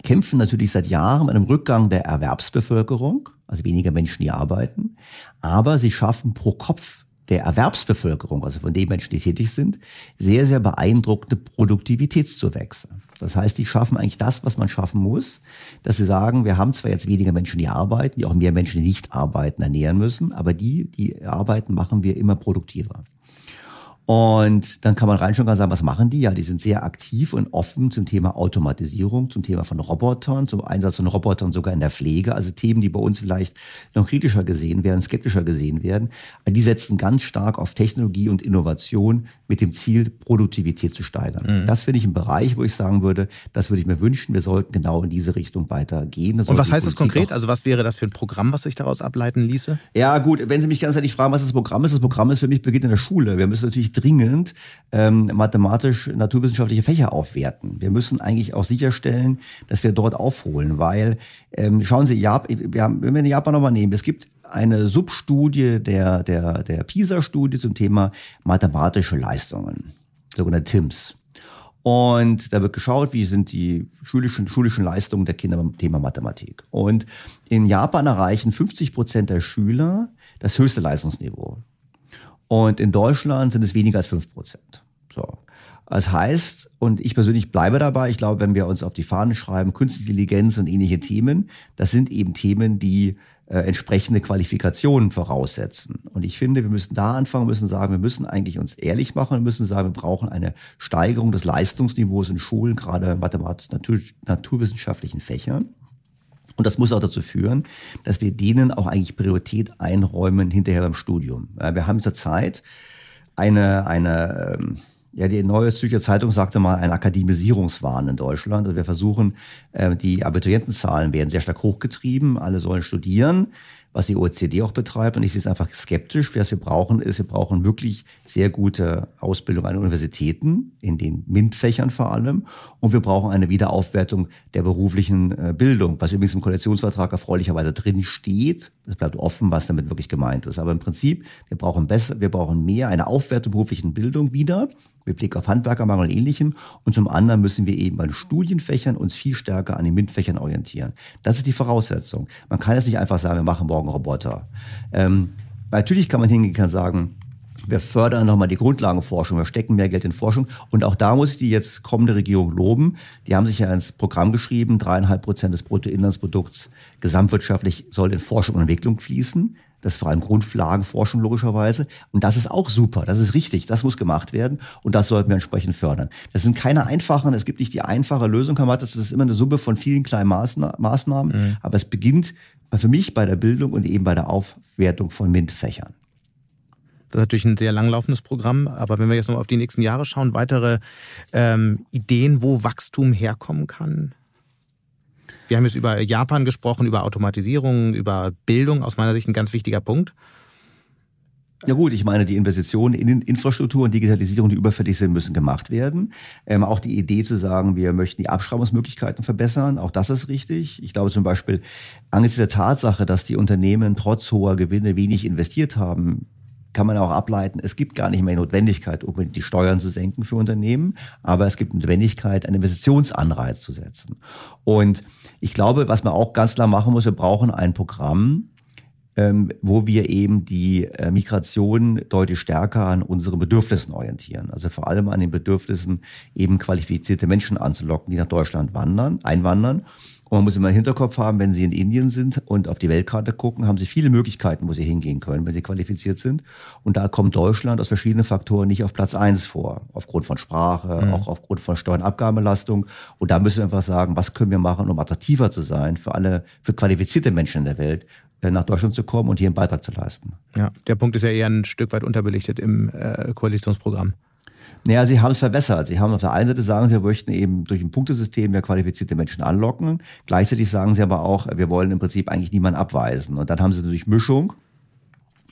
kämpfen natürlich seit Jahren mit einem Rückgang der Erwerbsbevölkerung, also weniger Menschen, die arbeiten, aber sie schaffen pro Kopf der Erwerbsbevölkerung, also von den Menschen, die tätig sind, sehr, sehr beeindruckende Produktivitätszuwächse. Das heißt, die schaffen eigentlich das, was man schaffen muss, dass sie sagen, wir haben zwar jetzt weniger Menschen, die arbeiten, die auch mehr Menschen, die nicht arbeiten, ernähren müssen, aber die, die arbeiten, machen wir immer produktiver. Und dann kann man reinschauen und sagen, was machen die? Ja, die sind sehr aktiv und offen zum Thema Automatisierung, zum Thema von Robotern, zum Einsatz von Robotern sogar in der Pflege. Also Themen, die bei uns vielleicht noch kritischer gesehen werden, skeptischer gesehen werden. Die setzen ganz stark auf Technologie und Innovation mit dem Ziel, Produktivität zu steigern. Mhm. Das finde ich ein Bereich, wo ich sagen würde, das würde ich mir wünschen, wir sollten genau in diese Richtung weitergehen. Und was heißt das konkret? Also was wäre das für ein Programm, was sich daraus ableiten ließe? Ja gut, wenn Sie mich ganz ehrlich fragen, was das Programm ist, das Programm ist für mich beginnt in der Schule. Wir müssen natürlich dringend ähm, mathematisch-naturwissenschaftliche Fächer aufwerten. Wir müssen eigentlich auch sicherstellen, dass wir dort aufholen, weil ähm, schauen Sie, Jap wir haben, wenn wir Japan nochmal nehmen, es gibt eine Substudie der, der, der PISA-Studie zum Thema mathematische Leistungen, sogenannte TIMS. Und da wird geschaut, wie sind die schulischen, schulischen Leistungen der Kinder beim Thema Mathematik. Und in Japan erreichen 50 Prozent der Schüler das höchste Leistungsniveau. Und in Deutschland sind es weniger als fünf Prozent. So. Das heißt, und ich persönlich bleibe dabei, ich glaube, wenn wir uns auf die Fahnen schreiben, Künstliche Intelligenz und ähnliche Themen, das sind eben Themen, die entsprechende Qualifikationen voraussetzen. Und ich finde, wir müssen da anfangen, müssen sagen, wir müssen eigentlich uns ehrlich machen und müssen sagen, wir brauchen eine Steigerung des Leistungsniveaus in Schulen, gerade mathematisch, natur, naturwissenschaftlichen Fächern. Und das muss auch dazu führen, dass wir denen auch eigentlich Priorität einräumen hinterher beim Studium. Wir haben zurzeit eine, eine, ähm, ja, die Neue Zürcher Zeitung sagte mal ein Akademisierungswahn in Deutschland. Also wir versuchen, äh, die Abiturientenzahlen werden sehr stark hochgetrieben, alle sollen studieren. was die OECD auch betreibt. Und ich sehe es einfach skeptisch. Was wir brauchen, ist, wir brauchen wirklich sehr gute Ausbildung an Universitäten, in den MINT-Fächern vor allem. Und wir brauchen eine Wiederaufwertung der beruflichen äh, Bildung, was übrigens im Koalitionsvertrag erfreulicherweise drin steht. Es bleibt offen, was damit wirklich gemeint ist. Aber im Prinzip, wir brauchen besser, wir brauchen mehr, eine Aufwertung beruflichen Bildung wieder mit Blick auf Handwerkermangel und Ähnlichem. Und zum anderen müssen wir eben bei den Studienfächern uns viel stärker an den MINT-Fächern orientieren. Das ist die Voraussetzung. Man kann jetzt nicht einfach sagen, wir machen morgen Roboter. Ähm, natürlich kann man hingehen und sagen, wir fördern nochmal die Grundlagenforschung, wir stecken mehr Geld in Forschung. Und auch da muss ich die jetzt kommende Regierung loben. Die haben sich ja ins Programm geschrieben, dreieinhalb Prozent des Bruttoinlandsprodukts gesamtwirtschaftlich soll in Forschung und Entwicklung fließen. Das ist vor allem Grundlagenforschung logischerweise. Und das ist auch super. Das ist richtig. Das muss gemacht werden. Und das sollten wir entsprechend fördern. Das sind keine einfachen, es gibt nicht die einfache Lösung, Herr Mattes. Das ist immer eine Summe von vielen kleinen Maßnahmen. Mhm. Aber es beginnt für mich bei der Bildung und eben bei der Aufwertung von MINT-Fächern. Das ist natürlich ein sehr langlaufendes Programm, aber wenn wir jetzt noch auf die nächsten Jahre schauen, weitere ähm, Ideen, wo Wachstum herkommen kann? Wir haben jetzt über Japan gesprochen, über Automatisierung, über Bildung, aus meiner Sicht ein ganz wichtiger Punkt. Ja gut, ich meine, die Investitionen in Infrastruktur und Digitalisierung, die überfällig sind, müssen gemacht werden. Ähm, auch die Idee zu sagen, wir möchten die Abschreibungsmöglichkeiten verbessern, auch das ist richtig. Ich glaube zum Beispiel, angesichts der Tatsache, dass die Unternehmen trotz hoher Gewinne wenig investiert haben, kann man auch ableiten, es gibt gar nicht mehr die Notwendigkeit, unbedingt die Steuern zu senken für Unternehmen, aber es gibt Notwendigkeit, einen Investitionsanreiz zu setzen. Und ich glaube, was man auch ganz klar machen muss, wir brauchen ein Programm, ähm, wo wir eben die äh, Migration deutlich stärker an unseren Bedürfnissen orientieren. Also vor allem an den Bedürfnissen, eben qualifizierte Menschen anzulocken, die nach Deutschland wandern, einwandern und man muss immer im Hinterkopf haben, wenn Sie in Indien sind und auf die Weltkarte gucken, haben Sie viele Möglichkeiten, wo Sie hingehen können, wenn Sie qualifiziert sind. Und da kommt Deutschland aus verschiedenen Faktoren nicht auf Platz eins vor. Aufgrund von Sprache, mhm. auch aufgrund von Steuern- und Abgabenbelastung. Und da müssen wir einfach sagen, was können wir machen, um attraktiver zu sein für alle, für qualifizierte Menschen in der Welt, äh, nach Deutschland zu kommen und hier einen Beitrag zu leisten. Ja, der Punkt ist ja eher ein Stück weit unterbelichtet im äh, Koalitionsprogramm. Naja, sie haben es verbessert. Sie haben auf der einen Seite sagen, sie möchten eben durch ein Punktesystem mehr qualifizierte Menschen anlocken. Gleichzeitig sagen sie aber auch, wir wollen im Prinzip eigentlich niemanden abweisen. Und dann haben sie eine Durchmischung.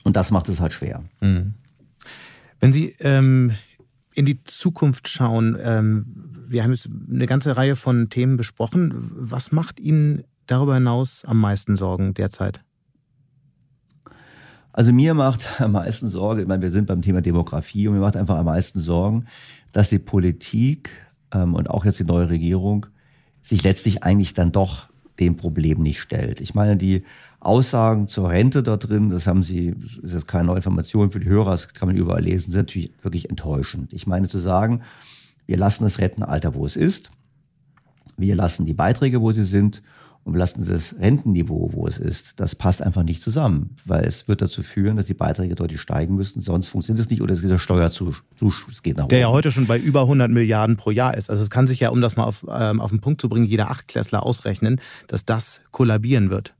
Und das macht es halt schwer. Mhm. Wenn Sie ähm, in die Zukunft schauen, ähm, wir haben jetzt eine ganze Reihe von Themen besprochen. Was macht Ihnen darüber hinaus am meisten Sorgen derzeit? Also mir macht [laughs] am meisten Sorge, ich meine, wir sind beim Thema Demografie und mir macht einfach am meisten Sorgen, dass die Politik ähm, und auch jetzt die neue Regierung sich letztlich eigentlich dann doch dem Problem nicht stellt. Ich meine, die Aussagen zur Rente da drin, das haben Sie, das ist jetzt keine neue Information für die Hörer, das kann man überall lesen, sind natürlich wirklich enttäuschend. Ich meine zu sagen, wir lassen das Rentenalter, wo es ist, wir lassen die Beiträge, wo sie sind und wir lassen das Rentenniveau, wo es ist, das passt einfach nicht zusammen, weil es wird dazu führen, dass die Beiträge deutlich steigen müssen, sonst funktioniert es nicht oder es geht der Steuerzuschuss geht nach oben. Der ja heute schon bei über 100 Milliarden pro Jahr ist. Also es kann sich ja, um das mal auf, ähm, auf den Punkt zu bringen, jeder Achtklässler ausrechnen, dass das kollabieren wird.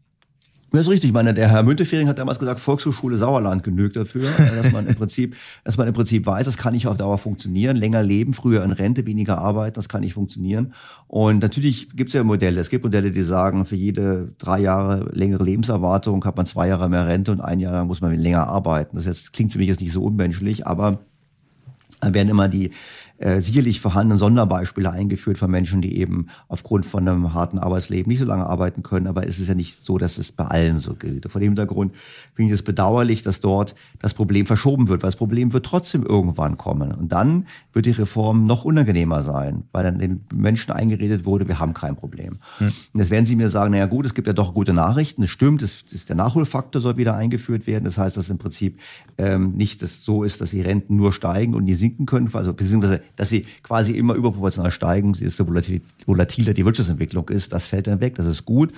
Das ist richtig. Ich meine, der Herr Müntefering hat damals gesagt, Volkshochschule Sauerland genügt dafür, dass man im Prinzip, [laughs] dass man im Prinzip weiß, das kann nicht auf Dauer funktionieren. Länger leben, früher in Rente, weniger arbeiten, das kann nicht funktionieren. Und natürlich gibt es ja Modelle. Es gibt Modelle, die sagen, für jede drei Jahre längere Lebenserwartung hat man zwei Jahre mehr Rente und ein Jahr lang muss man länger arbeiten. Das jetzt, klingt für mich jetzt nicht so unmenschlich, aber werden immer die äh, sicherlich vorhandenen Sonderbeispiele eingeführt von Menschen, die eben aufgrund von einem harten Arbeitsleben nicht so lange arbeiten können. Aber es ist ja nicht so, dass es bei allen so gilt. Vor dem Hintergrund finde ich es bedauerlich, dass dort das Problem verschoben wird, weil das Problem wird trotzdem irgendwann kommen. Und dann wird die Reform noch unangenehmer sein, weil dann den Menschen eingeredet wurde, wir haben kein Problem. Hm. Und jetzt werden sie mir sagen, naja gut, es gibt ja doch gute Nachrichten. Es stimmt, es ist der Nachholfaktor soll wieder eingeführt werden. Das heißt, dass im Prinzip ähm, nicht das so ist, dass die Renten nur steigen und nie sinken können, also beziehungsweise dass sie quasi immer überproportional steigen, desto volatiler die Wirtschaftsentwicklung ist, das fällt dann weg, das ist gut.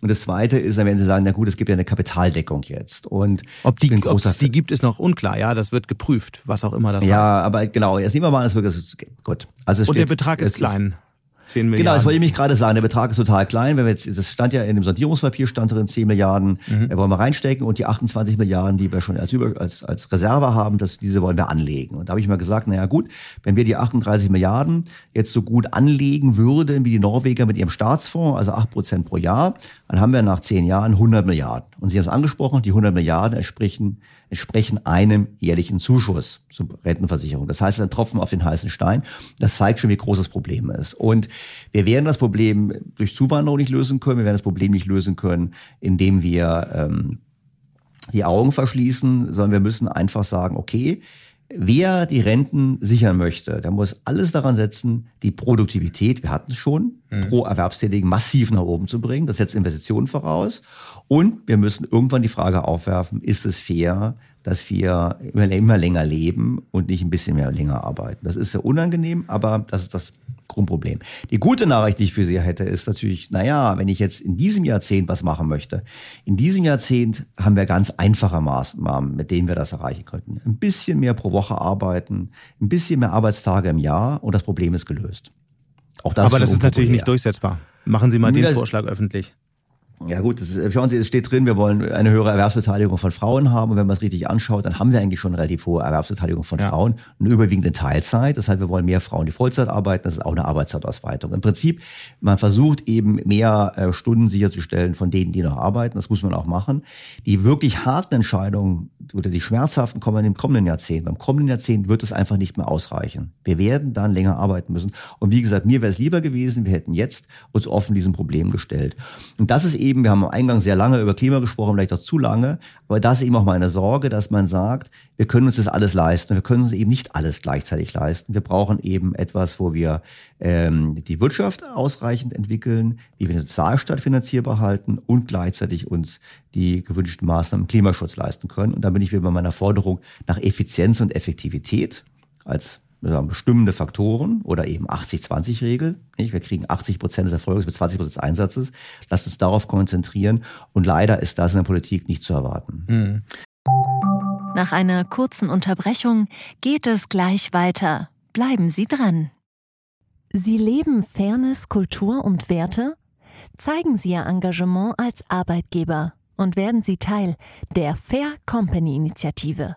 Und das Zweite ist, dann werden Sie sagen, na gut, es gibt ja eine Kapitaldeckung jetzt. Und ob die, ob es die gibt, ist noch unklar. Ja, das wird geprüft, was auch immer das ja, heißt. Ja, aber genau. Jetzt nehmen wir mal, das wirklich gut. Also Und der Betrag ist klein. 10 Milliarden. Genau, das wollte ich mich gerade sagen. Der Betrag ist total klein. Wenn wir jetzt, das stand ja in dem Sondierungspapier, stand drin 10 Milliarden, mhm. wollen wir reinstecken und die 28 Milliarden, die wir schon als, als, als Reserve haben, das, diese wollen wir anlegen. Und da habe ich mal gesagt, naja gut, wenn wir die 38 Milliarden jetzt so gut anlegen würden wie die Norweger mit ihrem Staatsfonds, also 8 Prozent pro Jahr, dann haben wir nach 10 Jahren 100 Milliarden. Und Sie haben es angesprochen, die 100 Milliarden entsprechen entsprechen einem jährlichen Zuschuss zur Rentenversicherung. Das heißt, ein Tropfen auf den heißen Stein. Das zeigt schon, wie groß das Problem ist. Und wir werden das Problem durch Zuwanderung nicht lösen können. Wir werden das Problem nicht lösen können, indem wir ähm, die Augen verschließen, sondern wir müssen einfach sagen, okay, Wer die Renten sichern möchte, der muss alles daran setzen, die Produktivität, wir hatten es schon, mhm. pro Erwerbstätigen massiv nach oben zu bringen. Das setzt Investitionen voraus. Und wir müssen irgendwann die Frage aufwerfen, ist es fair, dass wir immer, immer länger leben und nicht ein bisschen mehr länger arbeiten? Das ist sehr unangenehm, aber das ist das Grundproblem. Die gute Nachricht, die ich für Sie hätte, ist natürlich, naja, wenn ich jetzt in diesem Jahrzehnt was machen möchte, in diesem Jahrzehnt haben wir ganz einfache Maßnahmen, mit denen wir das erreichen könnten. Ein bisschen mehr pro Woche arbeiten, ein bisschen mehr Arbeitstage im Jahr und das Problem ist gelöst. Auch das Aber ist das ist natürlich nicht durchsetzbar. Machen Sie mal den Vorschlag öffentlich. Ja gut, das ist, schauen Sie, es steht drin, wir wollen eine höhere Erwerbsbeteiligung von Frauen haben. Und wenn man es richtig anschaut, dann haben wir eigentlich schon eine relativ hohe Erwerbsbeteiligung von ja. Frauen. Eine überwiegende Teilzeit. Das heißt, wir wollen mehr Frauen, die Vollzeit arbeiten. Das ist auch eine Arbeitszeitausweitung. Im Prinzip, man versucht eben mehr äh, Stunden sicherzustellen von denen, die noch arbeiten. Das muss man auch machen. Die wirklich harten Entscheidungen oder die schmerzhaften kommen im kommenden Jahrzehnt. Beim kommenden Jahrzehnt wird es einfach nicht mehr ausreichen. Wir werden dann länger arbeiten müssen. Und wie gesagt, mir wäre es lieber gewesen, wir hätten jetzt uns offen diesem Problem gestellt. Und das ist eben eben, wir haben am Eingang sehr lange über Klima gesprochen, vielleicht auch zu lange, aber das ist eben auch meine Sorge, dass man sagt, wir können uns das alles leisten, wir können uns eben nicht alles gleichzeitig leisten. Wir brauchen eben etwas, wo wir ähm, die Wirtschaft ausreichend entwickeln, wie wir den Sozialstaat finanzierbar halten und gleichzeitig uns die gewünschten Maßnahmen im Klimaschutz leisten können. Und da bin ich wieder bei meiner Forderung nach Effizienz und Effektivität als sagen, bestimmende Faktoren oder eben 80-20-Regel. Wir kriegen 80 Prozent des Erfolgs mit 20 Prozent des Einsatzes. Lasst uns darauf konzentrieren. Und leider ist das in der Politik nicht zu erwarten. Mhm. Nach einer kurzen Unterbrechung geht es gleich weiter. Bleiben Sie dran. Sie leben Fairness, Kultur und Werte? Zeigen Sie Ihr Engagement als Arbeitgeber und werden Sie Teil der Fair Company Initiative.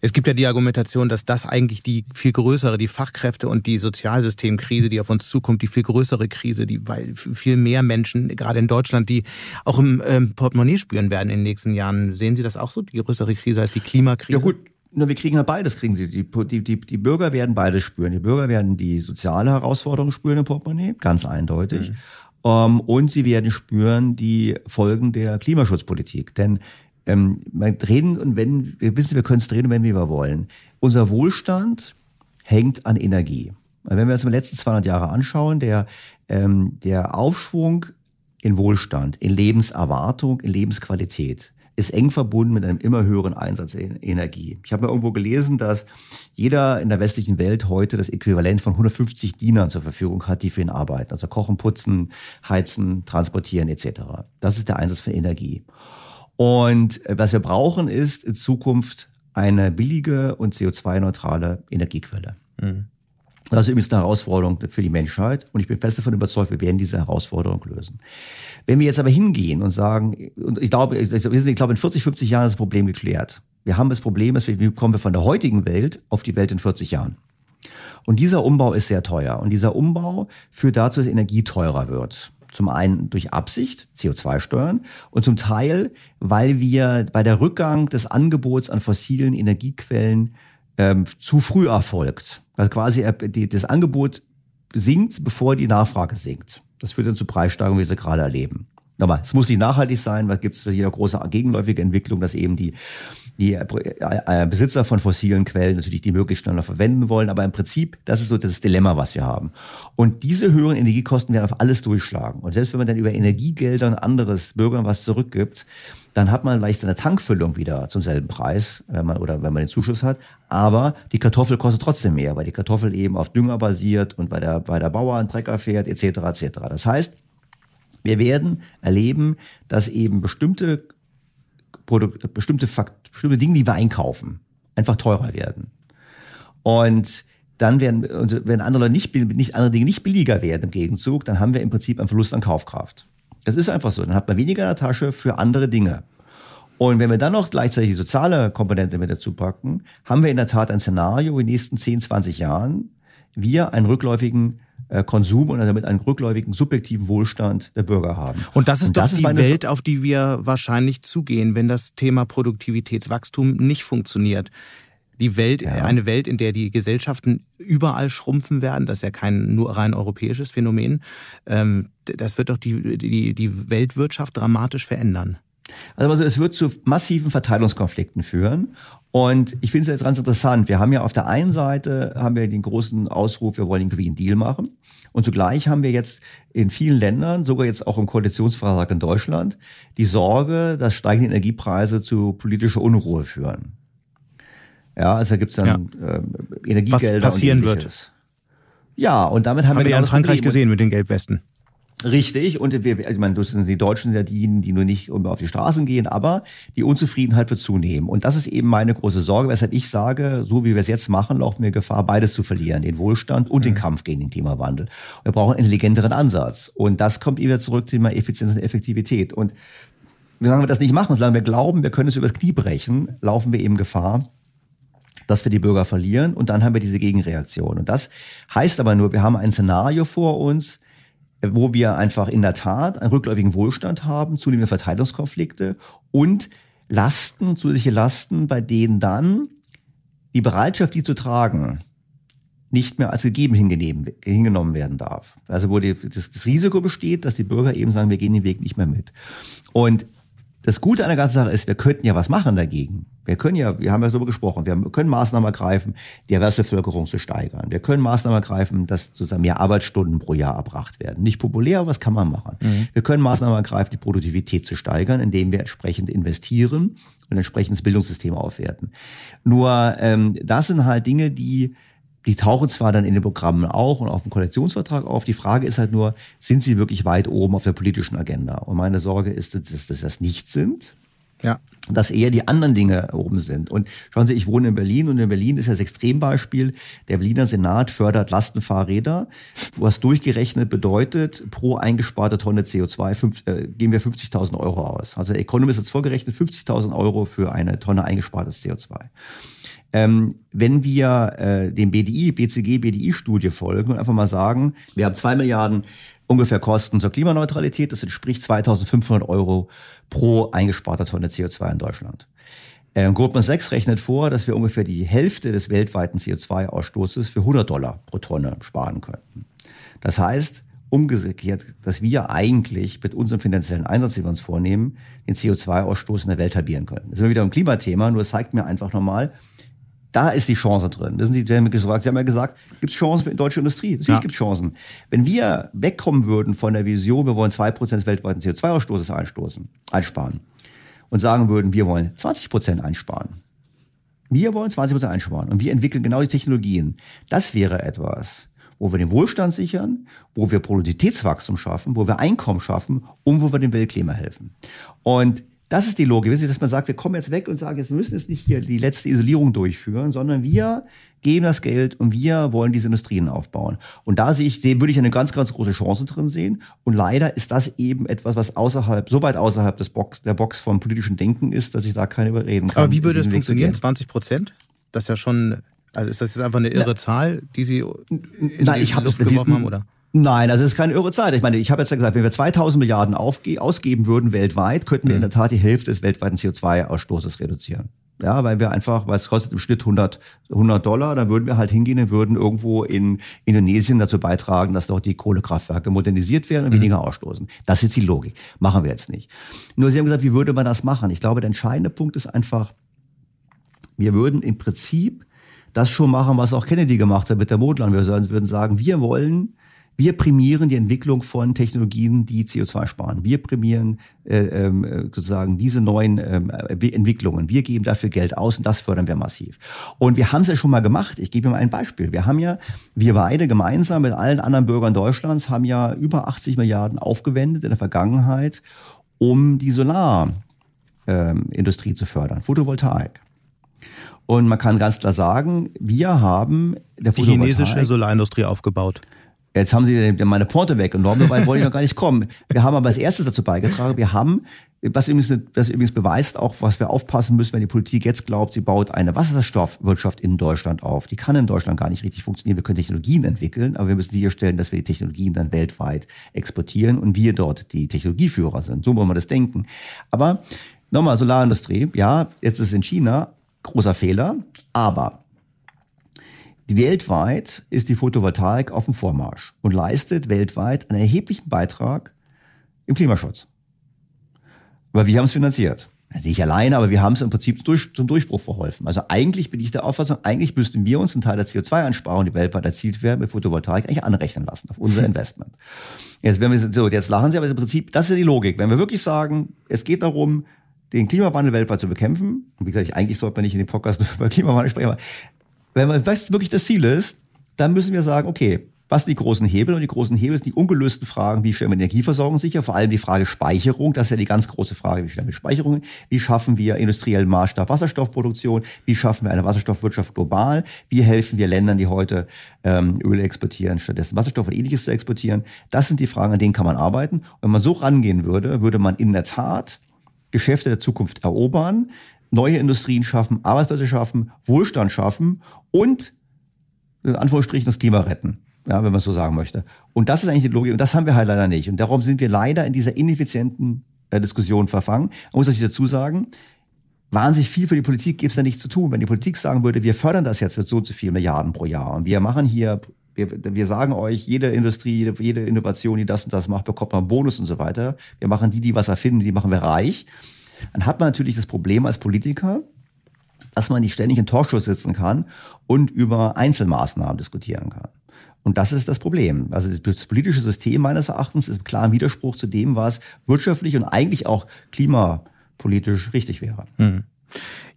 Es gibt ja die Argumentation, dass das eigentlich die viel größere, die Fachkräfte und die Sozialsystemkrise, die auf uns zukommt, die viel größere Krise, die weil viel mehr Menschen, gerade in Deutschland, die auch im ähm, Portemonnaie spüren werden in den nächsten Jahren. Sehen Sie das auch so? Die größere Krise als die Klimakrise? Ja gut, nur wir kriegen ja beides, kriegen sie. Die, die, die, die Bürger werden beides spüren. Die Bürger werden die soziale Herausforderung spüren im Portemonnaie, ganz eindeutig. Mhm. Um, ähm, und sie werden spüren die Folgen der Klimaschutzpolitik. Denn ähm, wir reden und wenn, wir wissen, wir können es drehen wenn wir wollen. Unser Wohlstand hängt an Energie. Wenn wir uns die letzten 200 Jahre anschauen, der, ähm, der Aufschwung in Wohlstand, in Lebenserwartung, in Lebensqualität ist eng verbunden mit einem immer höheren Einsatz in Energie. Ich habe mal irgendwo gelesen, dass jeder in der westlichen Welt heute das Äquivalent von 150 Dienern zur Verfügung hat, die für ihn arbeiten. Also kochen, putzen, heizen, transportieren etc. Das ist der Einsatz von Energie. Und äh, was wir brauchen, ist in Zukunft eine billige und CO2-neutrale Energiequelle. Mhm. Das ist übrigens eine Herausforderung für die Menschheit und ich bin fest davon überzeugt, wir werden diese Herausforderung lösen. Wenn wir jetzt aber hingehen und sagen, und ich glaube, ich glaube, in 40, 50 Jahren ist das Problem geklärt. Wir haben das Problem, dass wir, wie kommen wir von der heutigen Welt auf die Welt in 40 Jahren? Und dieser Umbau ist sehr teuer. Und dieser Umbau führt dazu, dass Energie teurer wird. Zum einen durch Absicht, CO2-Steuern, und zum Teil, weil wir bei der Rückgang des Angebots an fossilen Energiequellen ähm, zu früh erfolgt. Weil quasi die, das Angebot sinkt, bevor die Nachfrage sinkt. Das führt dann zu Preissteigerungen, wie wir sie gerade erleben. Aber es muss nicht nachhaltig sein, weil gibt es jeder große gegenläufige Entwicklung, dass eben die, die äh, äh, Besitzer von fossilen Quellen natürlich die möglichst schneller verwenden wollen. Aber im Prinzip, das ist so das Dilemma, was wir haben. Und diese höheren Energiekosten werden auf alles durchschlagen. Und selbst wenn man dann über Energiegelder und anderes Bürgern was zurückgibt, dann hat man vielleicht seine Tankfüllung wieder zum selben Preis, wenn man, oder wenn man den Zuschuss hat. Aber die Kartoffel kostet trotzdem mehr, weil die Kartoffel eben auf Dünger basiert und weil der, weil der Bauer einen Trecker fährt, etc. etc. Das heißt, wir werden erleben, dass eben bestimmte Produkte, bestimmte Fakt, bestimmte Dinge, die wir einkaufen, einfach teurer werden. Und dann werden, wenn andere nicht, nicht, andere Dinge nicht billiger werden im Gegenzug, dann haben wir im Prinzip einen Verlust an Kaufkraft. Das ist einfach so. Dann hat man weniger in der Tasche für andere Dinge. Und wenn wir dann noch gleichzeitig die soziale Komponente mit dazu packen, haben wir in der Tat ein Szenario, in den nächsten 10, 20 Jahren wir einen rückläufigen Konsum und damit einen rückläufigen subjektiven Wohlstand der Bürger haben. Und das ist und das doch die Welt, auf die wir wahrscheinlich zugehen, wenn das Thema Produktivitätswachstum nicht funktioniert. Die Welt, ja. eine Welt, in der die Gesellschaften überall schrumpfen werden, das ist ja kein nur rein europäisches Phänomen. Ähm, das wird doch die, die, die Weltwirtschaft dramatisch verändern. Also es wird zu massiven Verteilungskonflikten führen. Und ich finde es jetzt ganz interessant. Wir haben ja auf der einen Seite haben wir den großen Ausruf, wir wollen den Green Deal machen. Und zugleich haben wir jetzt in vielen Ländern, sogar jetzt auch im Koalitionsvertrag in Deutschland, die Sorge, dass steigende Energiepreise zu politischer Unruhe führen. Ja, also da gibt es dann ja. äh, Energiegelder. Was passieren wird. Ja, und damit haben, haben wir, wir ja in Frankreich gesehen mit den Gelbwesten. Richtig, und wir, ich meine, das sind die Deutschen sind ja diejenigen, die nur nicht auf die Straßen gehen, aber die Unzufriedenheit wird zunehmen. Und das ist eben meine große Sorge, weshalb ich sage, so wie wir es jetzt machen, laufen wir Gefahr, beides zu verlieren, den Wohlstand und mhm. den Kampf gegen den Klimawandel. Wir brauchen einen intelligenteren Ansatz. Und das kommt wieder zurück zum Thema Effizienz und Effektivität. Und solange wir das nicht machen, solange wir glauben, wir können es übers Knie brechen, laufen wir eben Gefahr, dass wir die Bürger verlieren und dann haben wir diese Gegenreaktion. Und das heißt aber nur, wir haben ein Szenario vor uns, wo wir einfach in der Tat einen rückläufigen Wohlstand haben, zunehmende Verteilungskonflikte und Lasten, zusätzliche Lasten, bei denen dann die Bereitschaft, die zu tragen, nicht mehr als gegeben hingenommen werden darf. Also wo die, das, das Risiko besteht, dass die Bürger eben sagen, wir gehen den Weg nicht mehr mit. Und das Gute an der ganzen Sache ist, wir könnten ja was machen dagegen. Wir können ja, wir haben ja darüber gesprochen, wir können Maßnahmen ergreifen, die Erwerbsbevölkerung zu steigern. Wir können Maßnahmen ergreifen, dass sozusagen mehr Arbeitsstunden pro Jahr erbracht werden. Nicht populär, aber was kann man machen? Mhm. Wir können Maßnahmen ergreifen, die Produktivität zu steigern, indem wir entsprechend investieren und entsprechend das Bildungssystem aufwerten. Nur ähm, das sind halt Dinge, die die tauchen zwar dann in den Programmen auch und auf dem Koalitionsvertrag auf. Die Frage ist halt nur, sind sie wirklich weit oben auf der politischen Agenda? Und meine Sorge ist, dass, dass das nicht sind. Ja. Dass eher die anderen Dinge oben sind. Und schauen Sie, ich wohne in Berlin und in Berlin ist das Extrembeispiel. Der Berliner Senat fördert Lastenfahrräder, was durchgerechnet bedeutet, pro eingesparte Tonne CO2 fünf, äh, geben wir 50.000 Euro aus. Also der Economist hat es vorgerechnet, 50.000 Euro für eine Tonne eingespartes CO2. Ähm, wenn wir äh, dem BDI, BCG, BDI-Studie folgen und einfach mal sagen, wir haben zwei Milliarden ungefähr Kosten zur Klimaneutralität, das entspricht 2500 Euro pro eingesparter Tonne CO2 in Deutschland. Ähm, Goldman Sachs rechnet vor, dass wir ungefähr die Hälfte des weltweiten CO2-Ausstoßes für 100 Dollar pro Tonne sparen könnten. Das heißt, umgekehrt, dass wir eigentlich mit unserem finanziellen Einsatz, den wir uns vornehmen, den CO2-Ausstoß in der Welt halbieren könnten. Das ist wieder ein Klimathema, nur es zeigt mir einfach nochmal, da ist die Chance drin. Das sind die, Sie haben ja gesagt, gibt es Chancen für die deutsche Industrie? Natürlich ja. gibt es Chancen. Wenn wir wegkommen würden von der Vision, wir wollen zwei Prozent des weltweiten CO2-Ausstoßes einstoßen, einsparen und sagen würden, wir wollen 20 Prozent einsparen. Wir wollen 20 Prozent einsparen und wir entwickeln genau die Technologien. Das wäre etwas, wo wir den Wohlstand sichern, wo wir Produktivitätswachstum schaffen, wo wir Einkommen schaffen und wo wir dem Weltklima helfen. Und das ist die Logik, wissen Sie, dass man sagt, wir kommen jetzt weg und sagen, jetzt müssen jetzt nicht hier die letzte Isolierung durchführen, sondern wir geben das Geld und wir wollen diese Industrien aufbauen. Und da sehe ich, würde ich eine ganz, ganz große Chance drin sehen. Und leider ist das eben etwas, was außerhalb, so weit außerhalb des Box, der Box vom politischen Denken ist, dass ich da keine überreden kann. Aber wie würde es funktionieren? 20 Prozent? Das ist ja schon, also ist das jetzt einfach eine irre Na, Zahl, die Sie in Nein, die ich Luft geworfen haben, oder? Nein, also es ist keine irre Zeit. Ich meine, ich habe jetzt ja gesagt, wenn wir 2000 Milliarden ausgeben würden weltweit, könnten wir in der Tat die Hälfte des weltweiten CO2-Ausstoßes reduzieren. Ja, weil wir einfach, weil es kostet im Schnitt 100, 100 Dollar, dann würden wir halt hingehen und würden irgendwo in Indonesien dazu beitragen, dass dort die Kohlekraftwerke modernisiert werden und mhm. weniger ausstoßen. Das ist die Logik. Machen wir jetzt nicht. Nur Sie haben gesagt, wie würde man das machen? Ich glaube, der entscheidende Punkt ist einfach, wir würden im Prinzip das schon machen, was auch Kennedy gemacht hat mit der Mondlandung. Wir würden sagen, wir wollen wir prämieren die Entwicklung von Technologien, die CO2 sparen. Wir prämieren äh, ähm, äh, sozusagen diese neuen ähm, Entwicklungen. Wir geben dafür Geld aus und das fördern wir massiv. Und wir haben es ja schon mal gemacht. Ich gebe Ihnen mal ein Beispiel. Wir haben ja, wir beide gemeinsam mit allen anderen Bürgern Deutschlands haben ja über 80 Milliarden aufgewendet in der Vergangenheit, um die Solarindustrie ähm, zu fördern, Photovoltaik. Und man kann ganz klar sagen, wir haben der die chinesische Solarindustrie aufgebaut. Jetzt haben sie meine Porte weggenommen, dabei wollte ich noch gar nicht kommen. Wir haben aber als erstes dazu beigetragen, wir haben, was übrigens, das übrigens beweist auch, was wir aufpassen müssen, wenn die Politik jetzt glaubt, sie baut eine Wasserstoffwirtschaft in Deutschland auf. Die kann in Deutschland gar nicht richtig funktionieren. Wir können Technologien entwickeln, aber wir müssen sicherstellen, dass wir die Technologien dann weltweit exportieren und wir dort die Technologieführer sind. So muss man das denken. Aber nochmal, Solarindustrie, ja, jetzt ist es in China, großer Fehler, aber Weltweit ist die Photovoltaik auf dem Vormarsch und leistet weltweit einen erheblichen Beitrag im Klimaschutz. Aber wir haben es finanziert. Also nicht alleine, aber wir haben es im Prinzip durch, zum Durchbruch verholfen. Also eigentlich bin ich der Auffassung, eigentlich müssten wir uns einen Teil der CO2-Einsparung, die weltweit erzielt werden, mit Photovoltaik eigentlich anrechnen lassen auf unser [laughs] Investment. Jetzt, wenn wir so, jetzt lachen Sie, aber im Prinzip, das ist die Logik. Wenn wir wirklich sagen, es geht darum, den Klimawandel weltweit zu bekämpfen, und wie gesagt, eigentlich sollte man nicht in dem Podcast [laughs] über Klimawandel sprechen, aber wenn man weiß, wirklich das Ziel ist, dann müssen wir sagen, okay, was sind die großen Hebel? Und die großen Hebel sind die ungelösten Fragen, wie stellen wir Energieversorgung sicher? Vor allem die Frage Speicherung, das ist ja die ganz große Frage, wie stellen wir Speicherung? Wie schaffen wir industriellen Maßstab Wasserstoffproduktion? Wie schaffen wir eine Wasserstoffwirtschaft global? Wie helfen wir Ländern, die heute ähm, Öl exportieren, stattdessen Wasserstoff und ähnliches zu exportieren? Das sind die Fragen, an denen kann man arbeiten. Und wenn man so rangehen würde, würde man in der Tat Geschäfte der Zukunft erobern, neue Industrien schaffen, Arbeitsplätze schaffen, Wohlstand schaffen und in Anführungsstrichen das Klima retten. Ja, wenn man so sagen möchte. Und das ist eigentlich die Logik. Und das haben wir halt leider nicht. Und darum sind wir leider in dieser ineffizienten äh, Diskussion verfangen. Man muss natürlich dazu sagen, wahnsinnig viel für die Politik gibt es da nichts zu tun. Wenn die Politik sagen würde, wir fördern das jetzt mit so und so viel Milliarden pro Jahr und wir machen hier, wir, wir sagen euch, jede Industrie, jede, jede Innovation, die das und das macht, bekommt man Bonus und so weiter. Wir machen die, die was erfinden, die machen wir reich dann hat man natürlich das Problem als Politiker, dass man nicht ständig in Talkshows sitzen kann und über Einzelmaßnahmen diskutieren kann. Und das ist das Problem. Also das politische System meines Erachtens ist klar im Widerspruch zu dem, was wirtschaftlich und eigentlich auch klimapolitisch richtig wäre. Hm.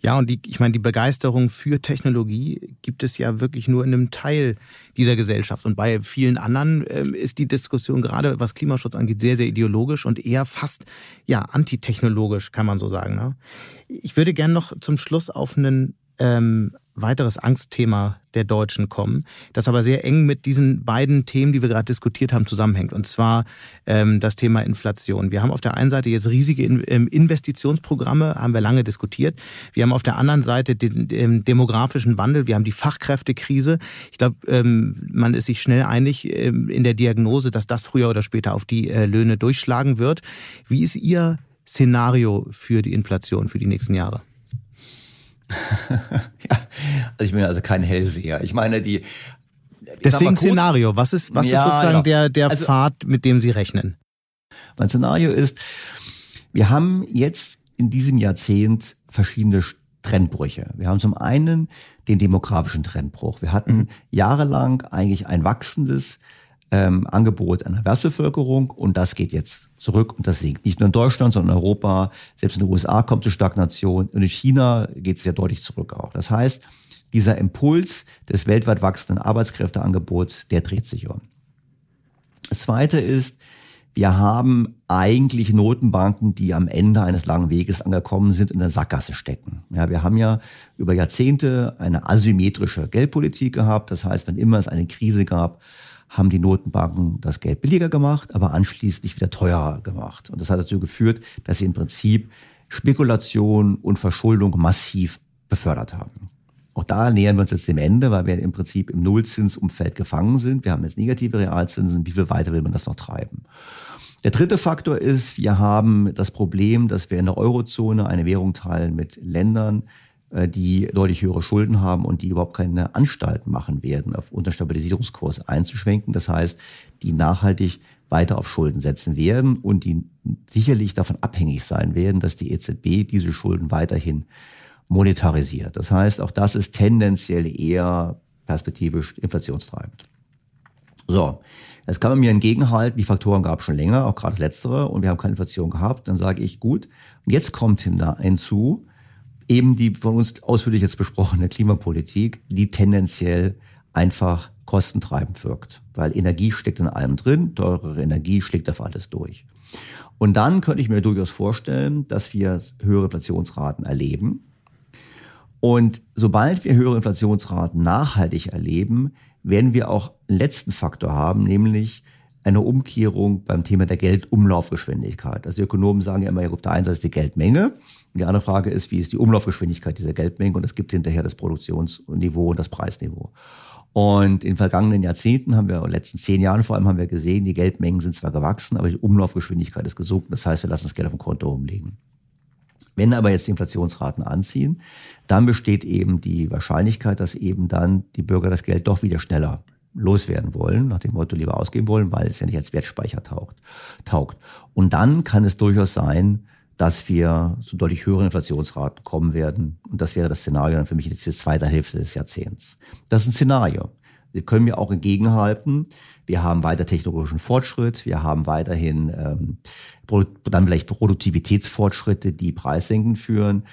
Ja, und die, ich meine, die Begeisterung für Technologie gibt es ja wirklich nur in einem Teil dieser Gesellschaft. Und bei vielen anderen äh, ist die Diskussion gerade, was Klimaschutz angeht, sehr, sehr ideologisch und eher fast ja antitechnologisch, kann man so sagen. Ne? Ich würde gerne noch zum Schluss auf einen ähm, weiteres Angstthema der Deutschen kommen, das aber sehr eng mit diesen beiden Themen, die wir gerade diskutiert haben, zusammenhängt. Und zwar ähm, das Thema Inflation. Wir haben auf der einen Seite jetzt riesige ähm, Investitionsprogramme, haben wir lange diskutiert. Wir haben auf der anderen Seite den, den demografischen Wandel, wir haben die Fachkräftekrise. Ich glaube, ähm, man ist sich schnell einig ähm, in der Diagnose, dass das früher oder später auf die äh, Löhne durchschlagen wird. Wie ist Ihr Szenario für die Inflation für die nächsten Jahre? [laughs] ja, also ich bin also kein Hellseher. Ich meine, die. Deswegen kurz, Szenario. Was ist, was ja, ist sozusagen genau. der, der also, Pfad, mit dem Sie rechnen? Mein Szenario ist, wir haben jetzt in diesem Jahrzehnt verschiedene Trendbrüche. Wir haben zum einen den demografischen Trendbruch. Wir hatten mhm. jahrelang eigentlich ein wachsendes ähm, Angebot an Erwerbsbevölkerung und das geht jetzt zurück und das sinkt. Nicht nur in Deutschland, sondern in Europa, selbst in den USA kommt es Stagnation und in China geht es ja deutlich zurück auch. Das heißt, dieser Impuls des weltweit wachsenden Arbeitskräfteangebots, der dreht sich um. Das zweite ist, wir haben eigentlich Notenbanken, die am Ende eines langen Weges angekommen sind, in der Sackgasse stecken. Ja, wir haben ja über Jahrzehnte eine asymmetrische Geldpolitik gehabt. Das heißt, wenn immer es eine Krise gab, haben die Notenbanken das Geld billiger gemacht, aber anschließend wieder teurer gemacht. Und das hat dazu geführt, dass sie im Prinzip Spekulation und Verschuldung massiv befördert haben. Auch da nähern wir uns jetzt dem Ende, weil wir im Prinzip im Nullzinsumfeld gefangen sind. Wir haben jetzt negative Realzinsen. Wie viel weiter will man das noch treiben? Der dritte Faktor ist, wir haben das Problem, dass wir in der Eurozone eine Währung teilen mit Ländern, die deutlich höhere Schulden haben und die überhaupt keine Anstalten machen werden, auf unter Stabilisierungskurs einzuschwenken. Das heißt, die nachhaltig weiter auf Schulden setzen werden und die sicherlich davon abhängig sein werden, dass die EZB diese Schulden weiterhin monetarisiert. Das heißt, auch das ist tendenziell eher perspektivisch inflationstreibend. So, jetzt kann man mir entgegenhalten, die Faktoren gab es schon länger, auch gerade das letztere, und wir haben keine Inflation gehabt. Dann sage ich, gut, und jetzt kommt hinzu, eben die von uns ausführlich jetzt besprochene Klimapolitik, die tendenziell einfach kostentreibend wirkt. Weil Energie steckt in allem drin, teurere Energie schlägt auf alles durch. Und dann könnte ich mir durchaus vorstellen, dass wir höhere Inflationsraten erleben. Und sobald wir höhere Inflationsraten nachhaltig erleben, werden wir auch einen letzten Faktor haben, nämlich eine Umkehrung beim Thema der Geldumlaufgeschwindigkeit. Also Ökonomen sagen ja immer, auf der einen Seite ist die Geldmenge und die andere Frage ist, wie ist die Umlaufgeschwindigkeit dieser Geldmenge und es gibt hinterher das Produktionsniveau und das Preisniveau. Und in den vergangenen Jahrzehnten haben wir, in den letzten zehn Jahren vor allem haben wir gesehen, die Geldmengen sind zwar gewachsen, aber die Umlaufgeschwindigkeit ist gesunken. Das heißt, wir lassen das Geld auf dem Konto rumliegen. Wenn aber jetzt die Inflationsraten anziehen, dann besteht eben die Wahrscheinlichkeit, dass eben dann die Bürger das Geld doch wieder schneller loswerden wollen, nach dem Motto lieber ausgeben wollen, weil es ja nicht als Wertspeicher taugt. taugt. Und dann kann es durchaus sein, dass wir zu deutlich höheren Inflationsraten kommen werden. Und das wäre das Szenario dann für mich jetzt für die zweite Hälfte des Jahrzehnts. Das ist ein Szenario. Wir können mir auch entgegenhalten. Wir haben weiter technologischen Fortschritt. Wir haben weiterhin ähm, dann vielleicht Produktivitätsfortschritte, die preissenkend führen.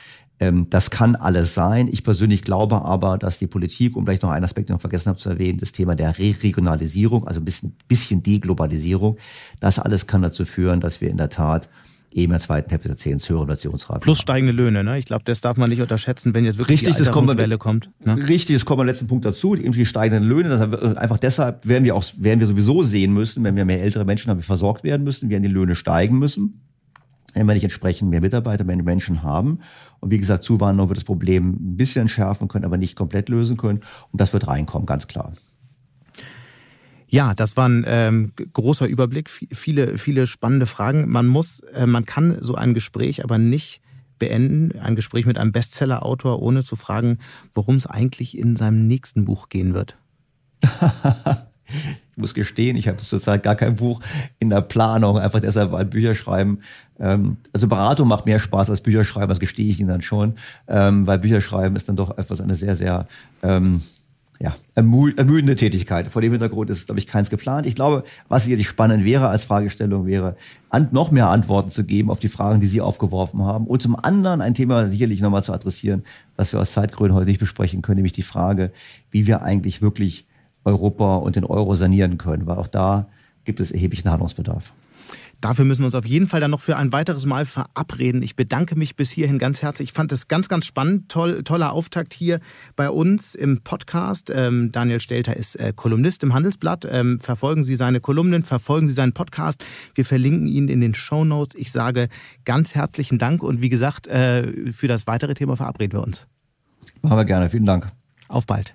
Ähm, das kann alles sein. Ich persönlich glaube aber, dass die Politik, um vielleicht noch einen Aspekt noch vergessen habe zu erwähnen, das Thema der Re-Regionalisierung, also ein bisschen, bisschen Deglobalisierung, das alles kann dazu führen, dass wir in der Tat eben der zweiten Hälfte des Jahrzehnts höhere Inflationsraten Plus steigende Löhne, ne? Ich glaube, das darf man nicht unterschätzen, wenn jetzt wirklich richtig, die Alterungswelle kommt. Ne? Richtig, das kommt beim letzten Punkt dazu, irgendwie steigenden Löhne. Das einfach deshalb werden wir auch, werden wir sowieso sehen müssen, wenn wir mehr ältere Menschen haben, die versorgt werden müssen, werden die Löhne steigen müssen wenn wir nicht entsprechend mehr Mitarbeiter, mehr Menschen haben. Und wie gesagt, Zuwanderung wird das Problem ein bisschen schärfen können, aber nicht komplett lösen können. Und das wird reinkommen, ganz klar. Ja, das war ein ähm, großer Überblick, viele, viele spannende Fragen. Man muss, äh, man kann so ein Gespräch aber nicht beenden, ein Gespräch mit einem Bestseller-Autor, ohne zu fragen, worum es eigentlich in seinem nächsten Buch gehen wird. [laughs] muss gestehen, ich habe zurzeit gar kein Buch in der Planung, einfach deshalb, weil Bücher schreiben. Ähm, also Beratung macht mehr Spaß als Bücher schreiben, das gestehe ich Ihnen dann schon, ähm, weil Bücher schreiben ist dann doch etwas eine sehr, sehr ähm, ja, ermüdende Tätigkeit. Vor dem Hintergrund ist, glaube ich, keins geplant. Ich glaube, was sicherlich spannend wäre als Fragestellung wäre, an, noch mehr Antworten zu geben auf die Fragen, die Sie aufgeworfen haben. Und zum anderen ein Thema sicherlich nochmal zu adressieren, was wir aus Zeitgründen heute nicht besprechen können, nämlich die Frage, wie wir eigentlich wirklich Europa und den Euro sanieren können, weil auch da gibt es erheblichen Handlungsbedarf. Dafür müssen wir uns auf jeden Fall dann noch für ein weiteres Mal verabreden. Ich bedanke mich bis hierhin ganz herzlich. Ich fand es ganz, ganz spannend. Toll, toller Auftakt hier bei uns im Podcast. Ähm, Daniel Stelter ist äh, Kolumnist im Handelsblatt. Ähm, verfolgen Sie seine Kolumnen, verfolgen Sie seinen Podcast. Wir verlinken ihn in den Show Notes. Ich sage ganz herzlichen Dank und wie gesagt, äh, für das weitere Thema verabreden wir uns. Machen wir gerne. Vielen Dank. Auf bald.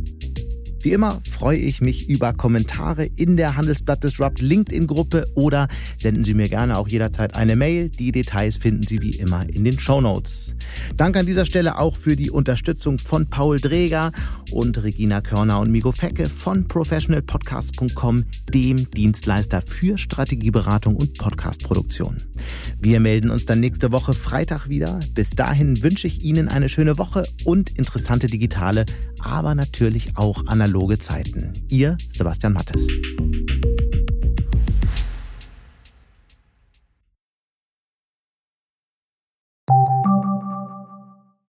Wie immer freue ich mich über Kommentare in der Handelsblatt Disrupt LinkedIn-Gruppe oder senden Sie mir gerne auch jederzeit eine Mail. Die Details finden Sie wie immer in den Show Notes. Danke an dieser Stelle auch für die Unterstützung von Paul Dreger und Regina Körner und Migo Fecke von professionalpodcast.com, dem Dienstleister für Strategieberatung und Podcastproduktion. Wir melden uns dann nächste Woche Freitag wieder. Bis dahin wünsche ich Ihnen eine schöne Woche und interessante digitale, aber natürlich auch analoge Zeiten. Ihr Sebastian Mattes.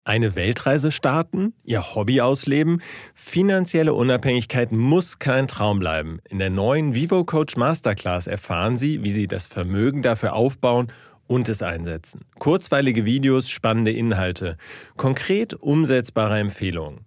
Eine Weltreise starten, ihr Hobby ausleben, finanzielle Unabhängigkeit muss kein Traum bleiben. In der neuen Vivo Coach Masterclass erfahren Sie, wie Sie das Vermögen dafür aufbauen und es einsetzen. Kurzweilige Videos, spannende Inhalte, konkret umsetzbare Empfehlungen.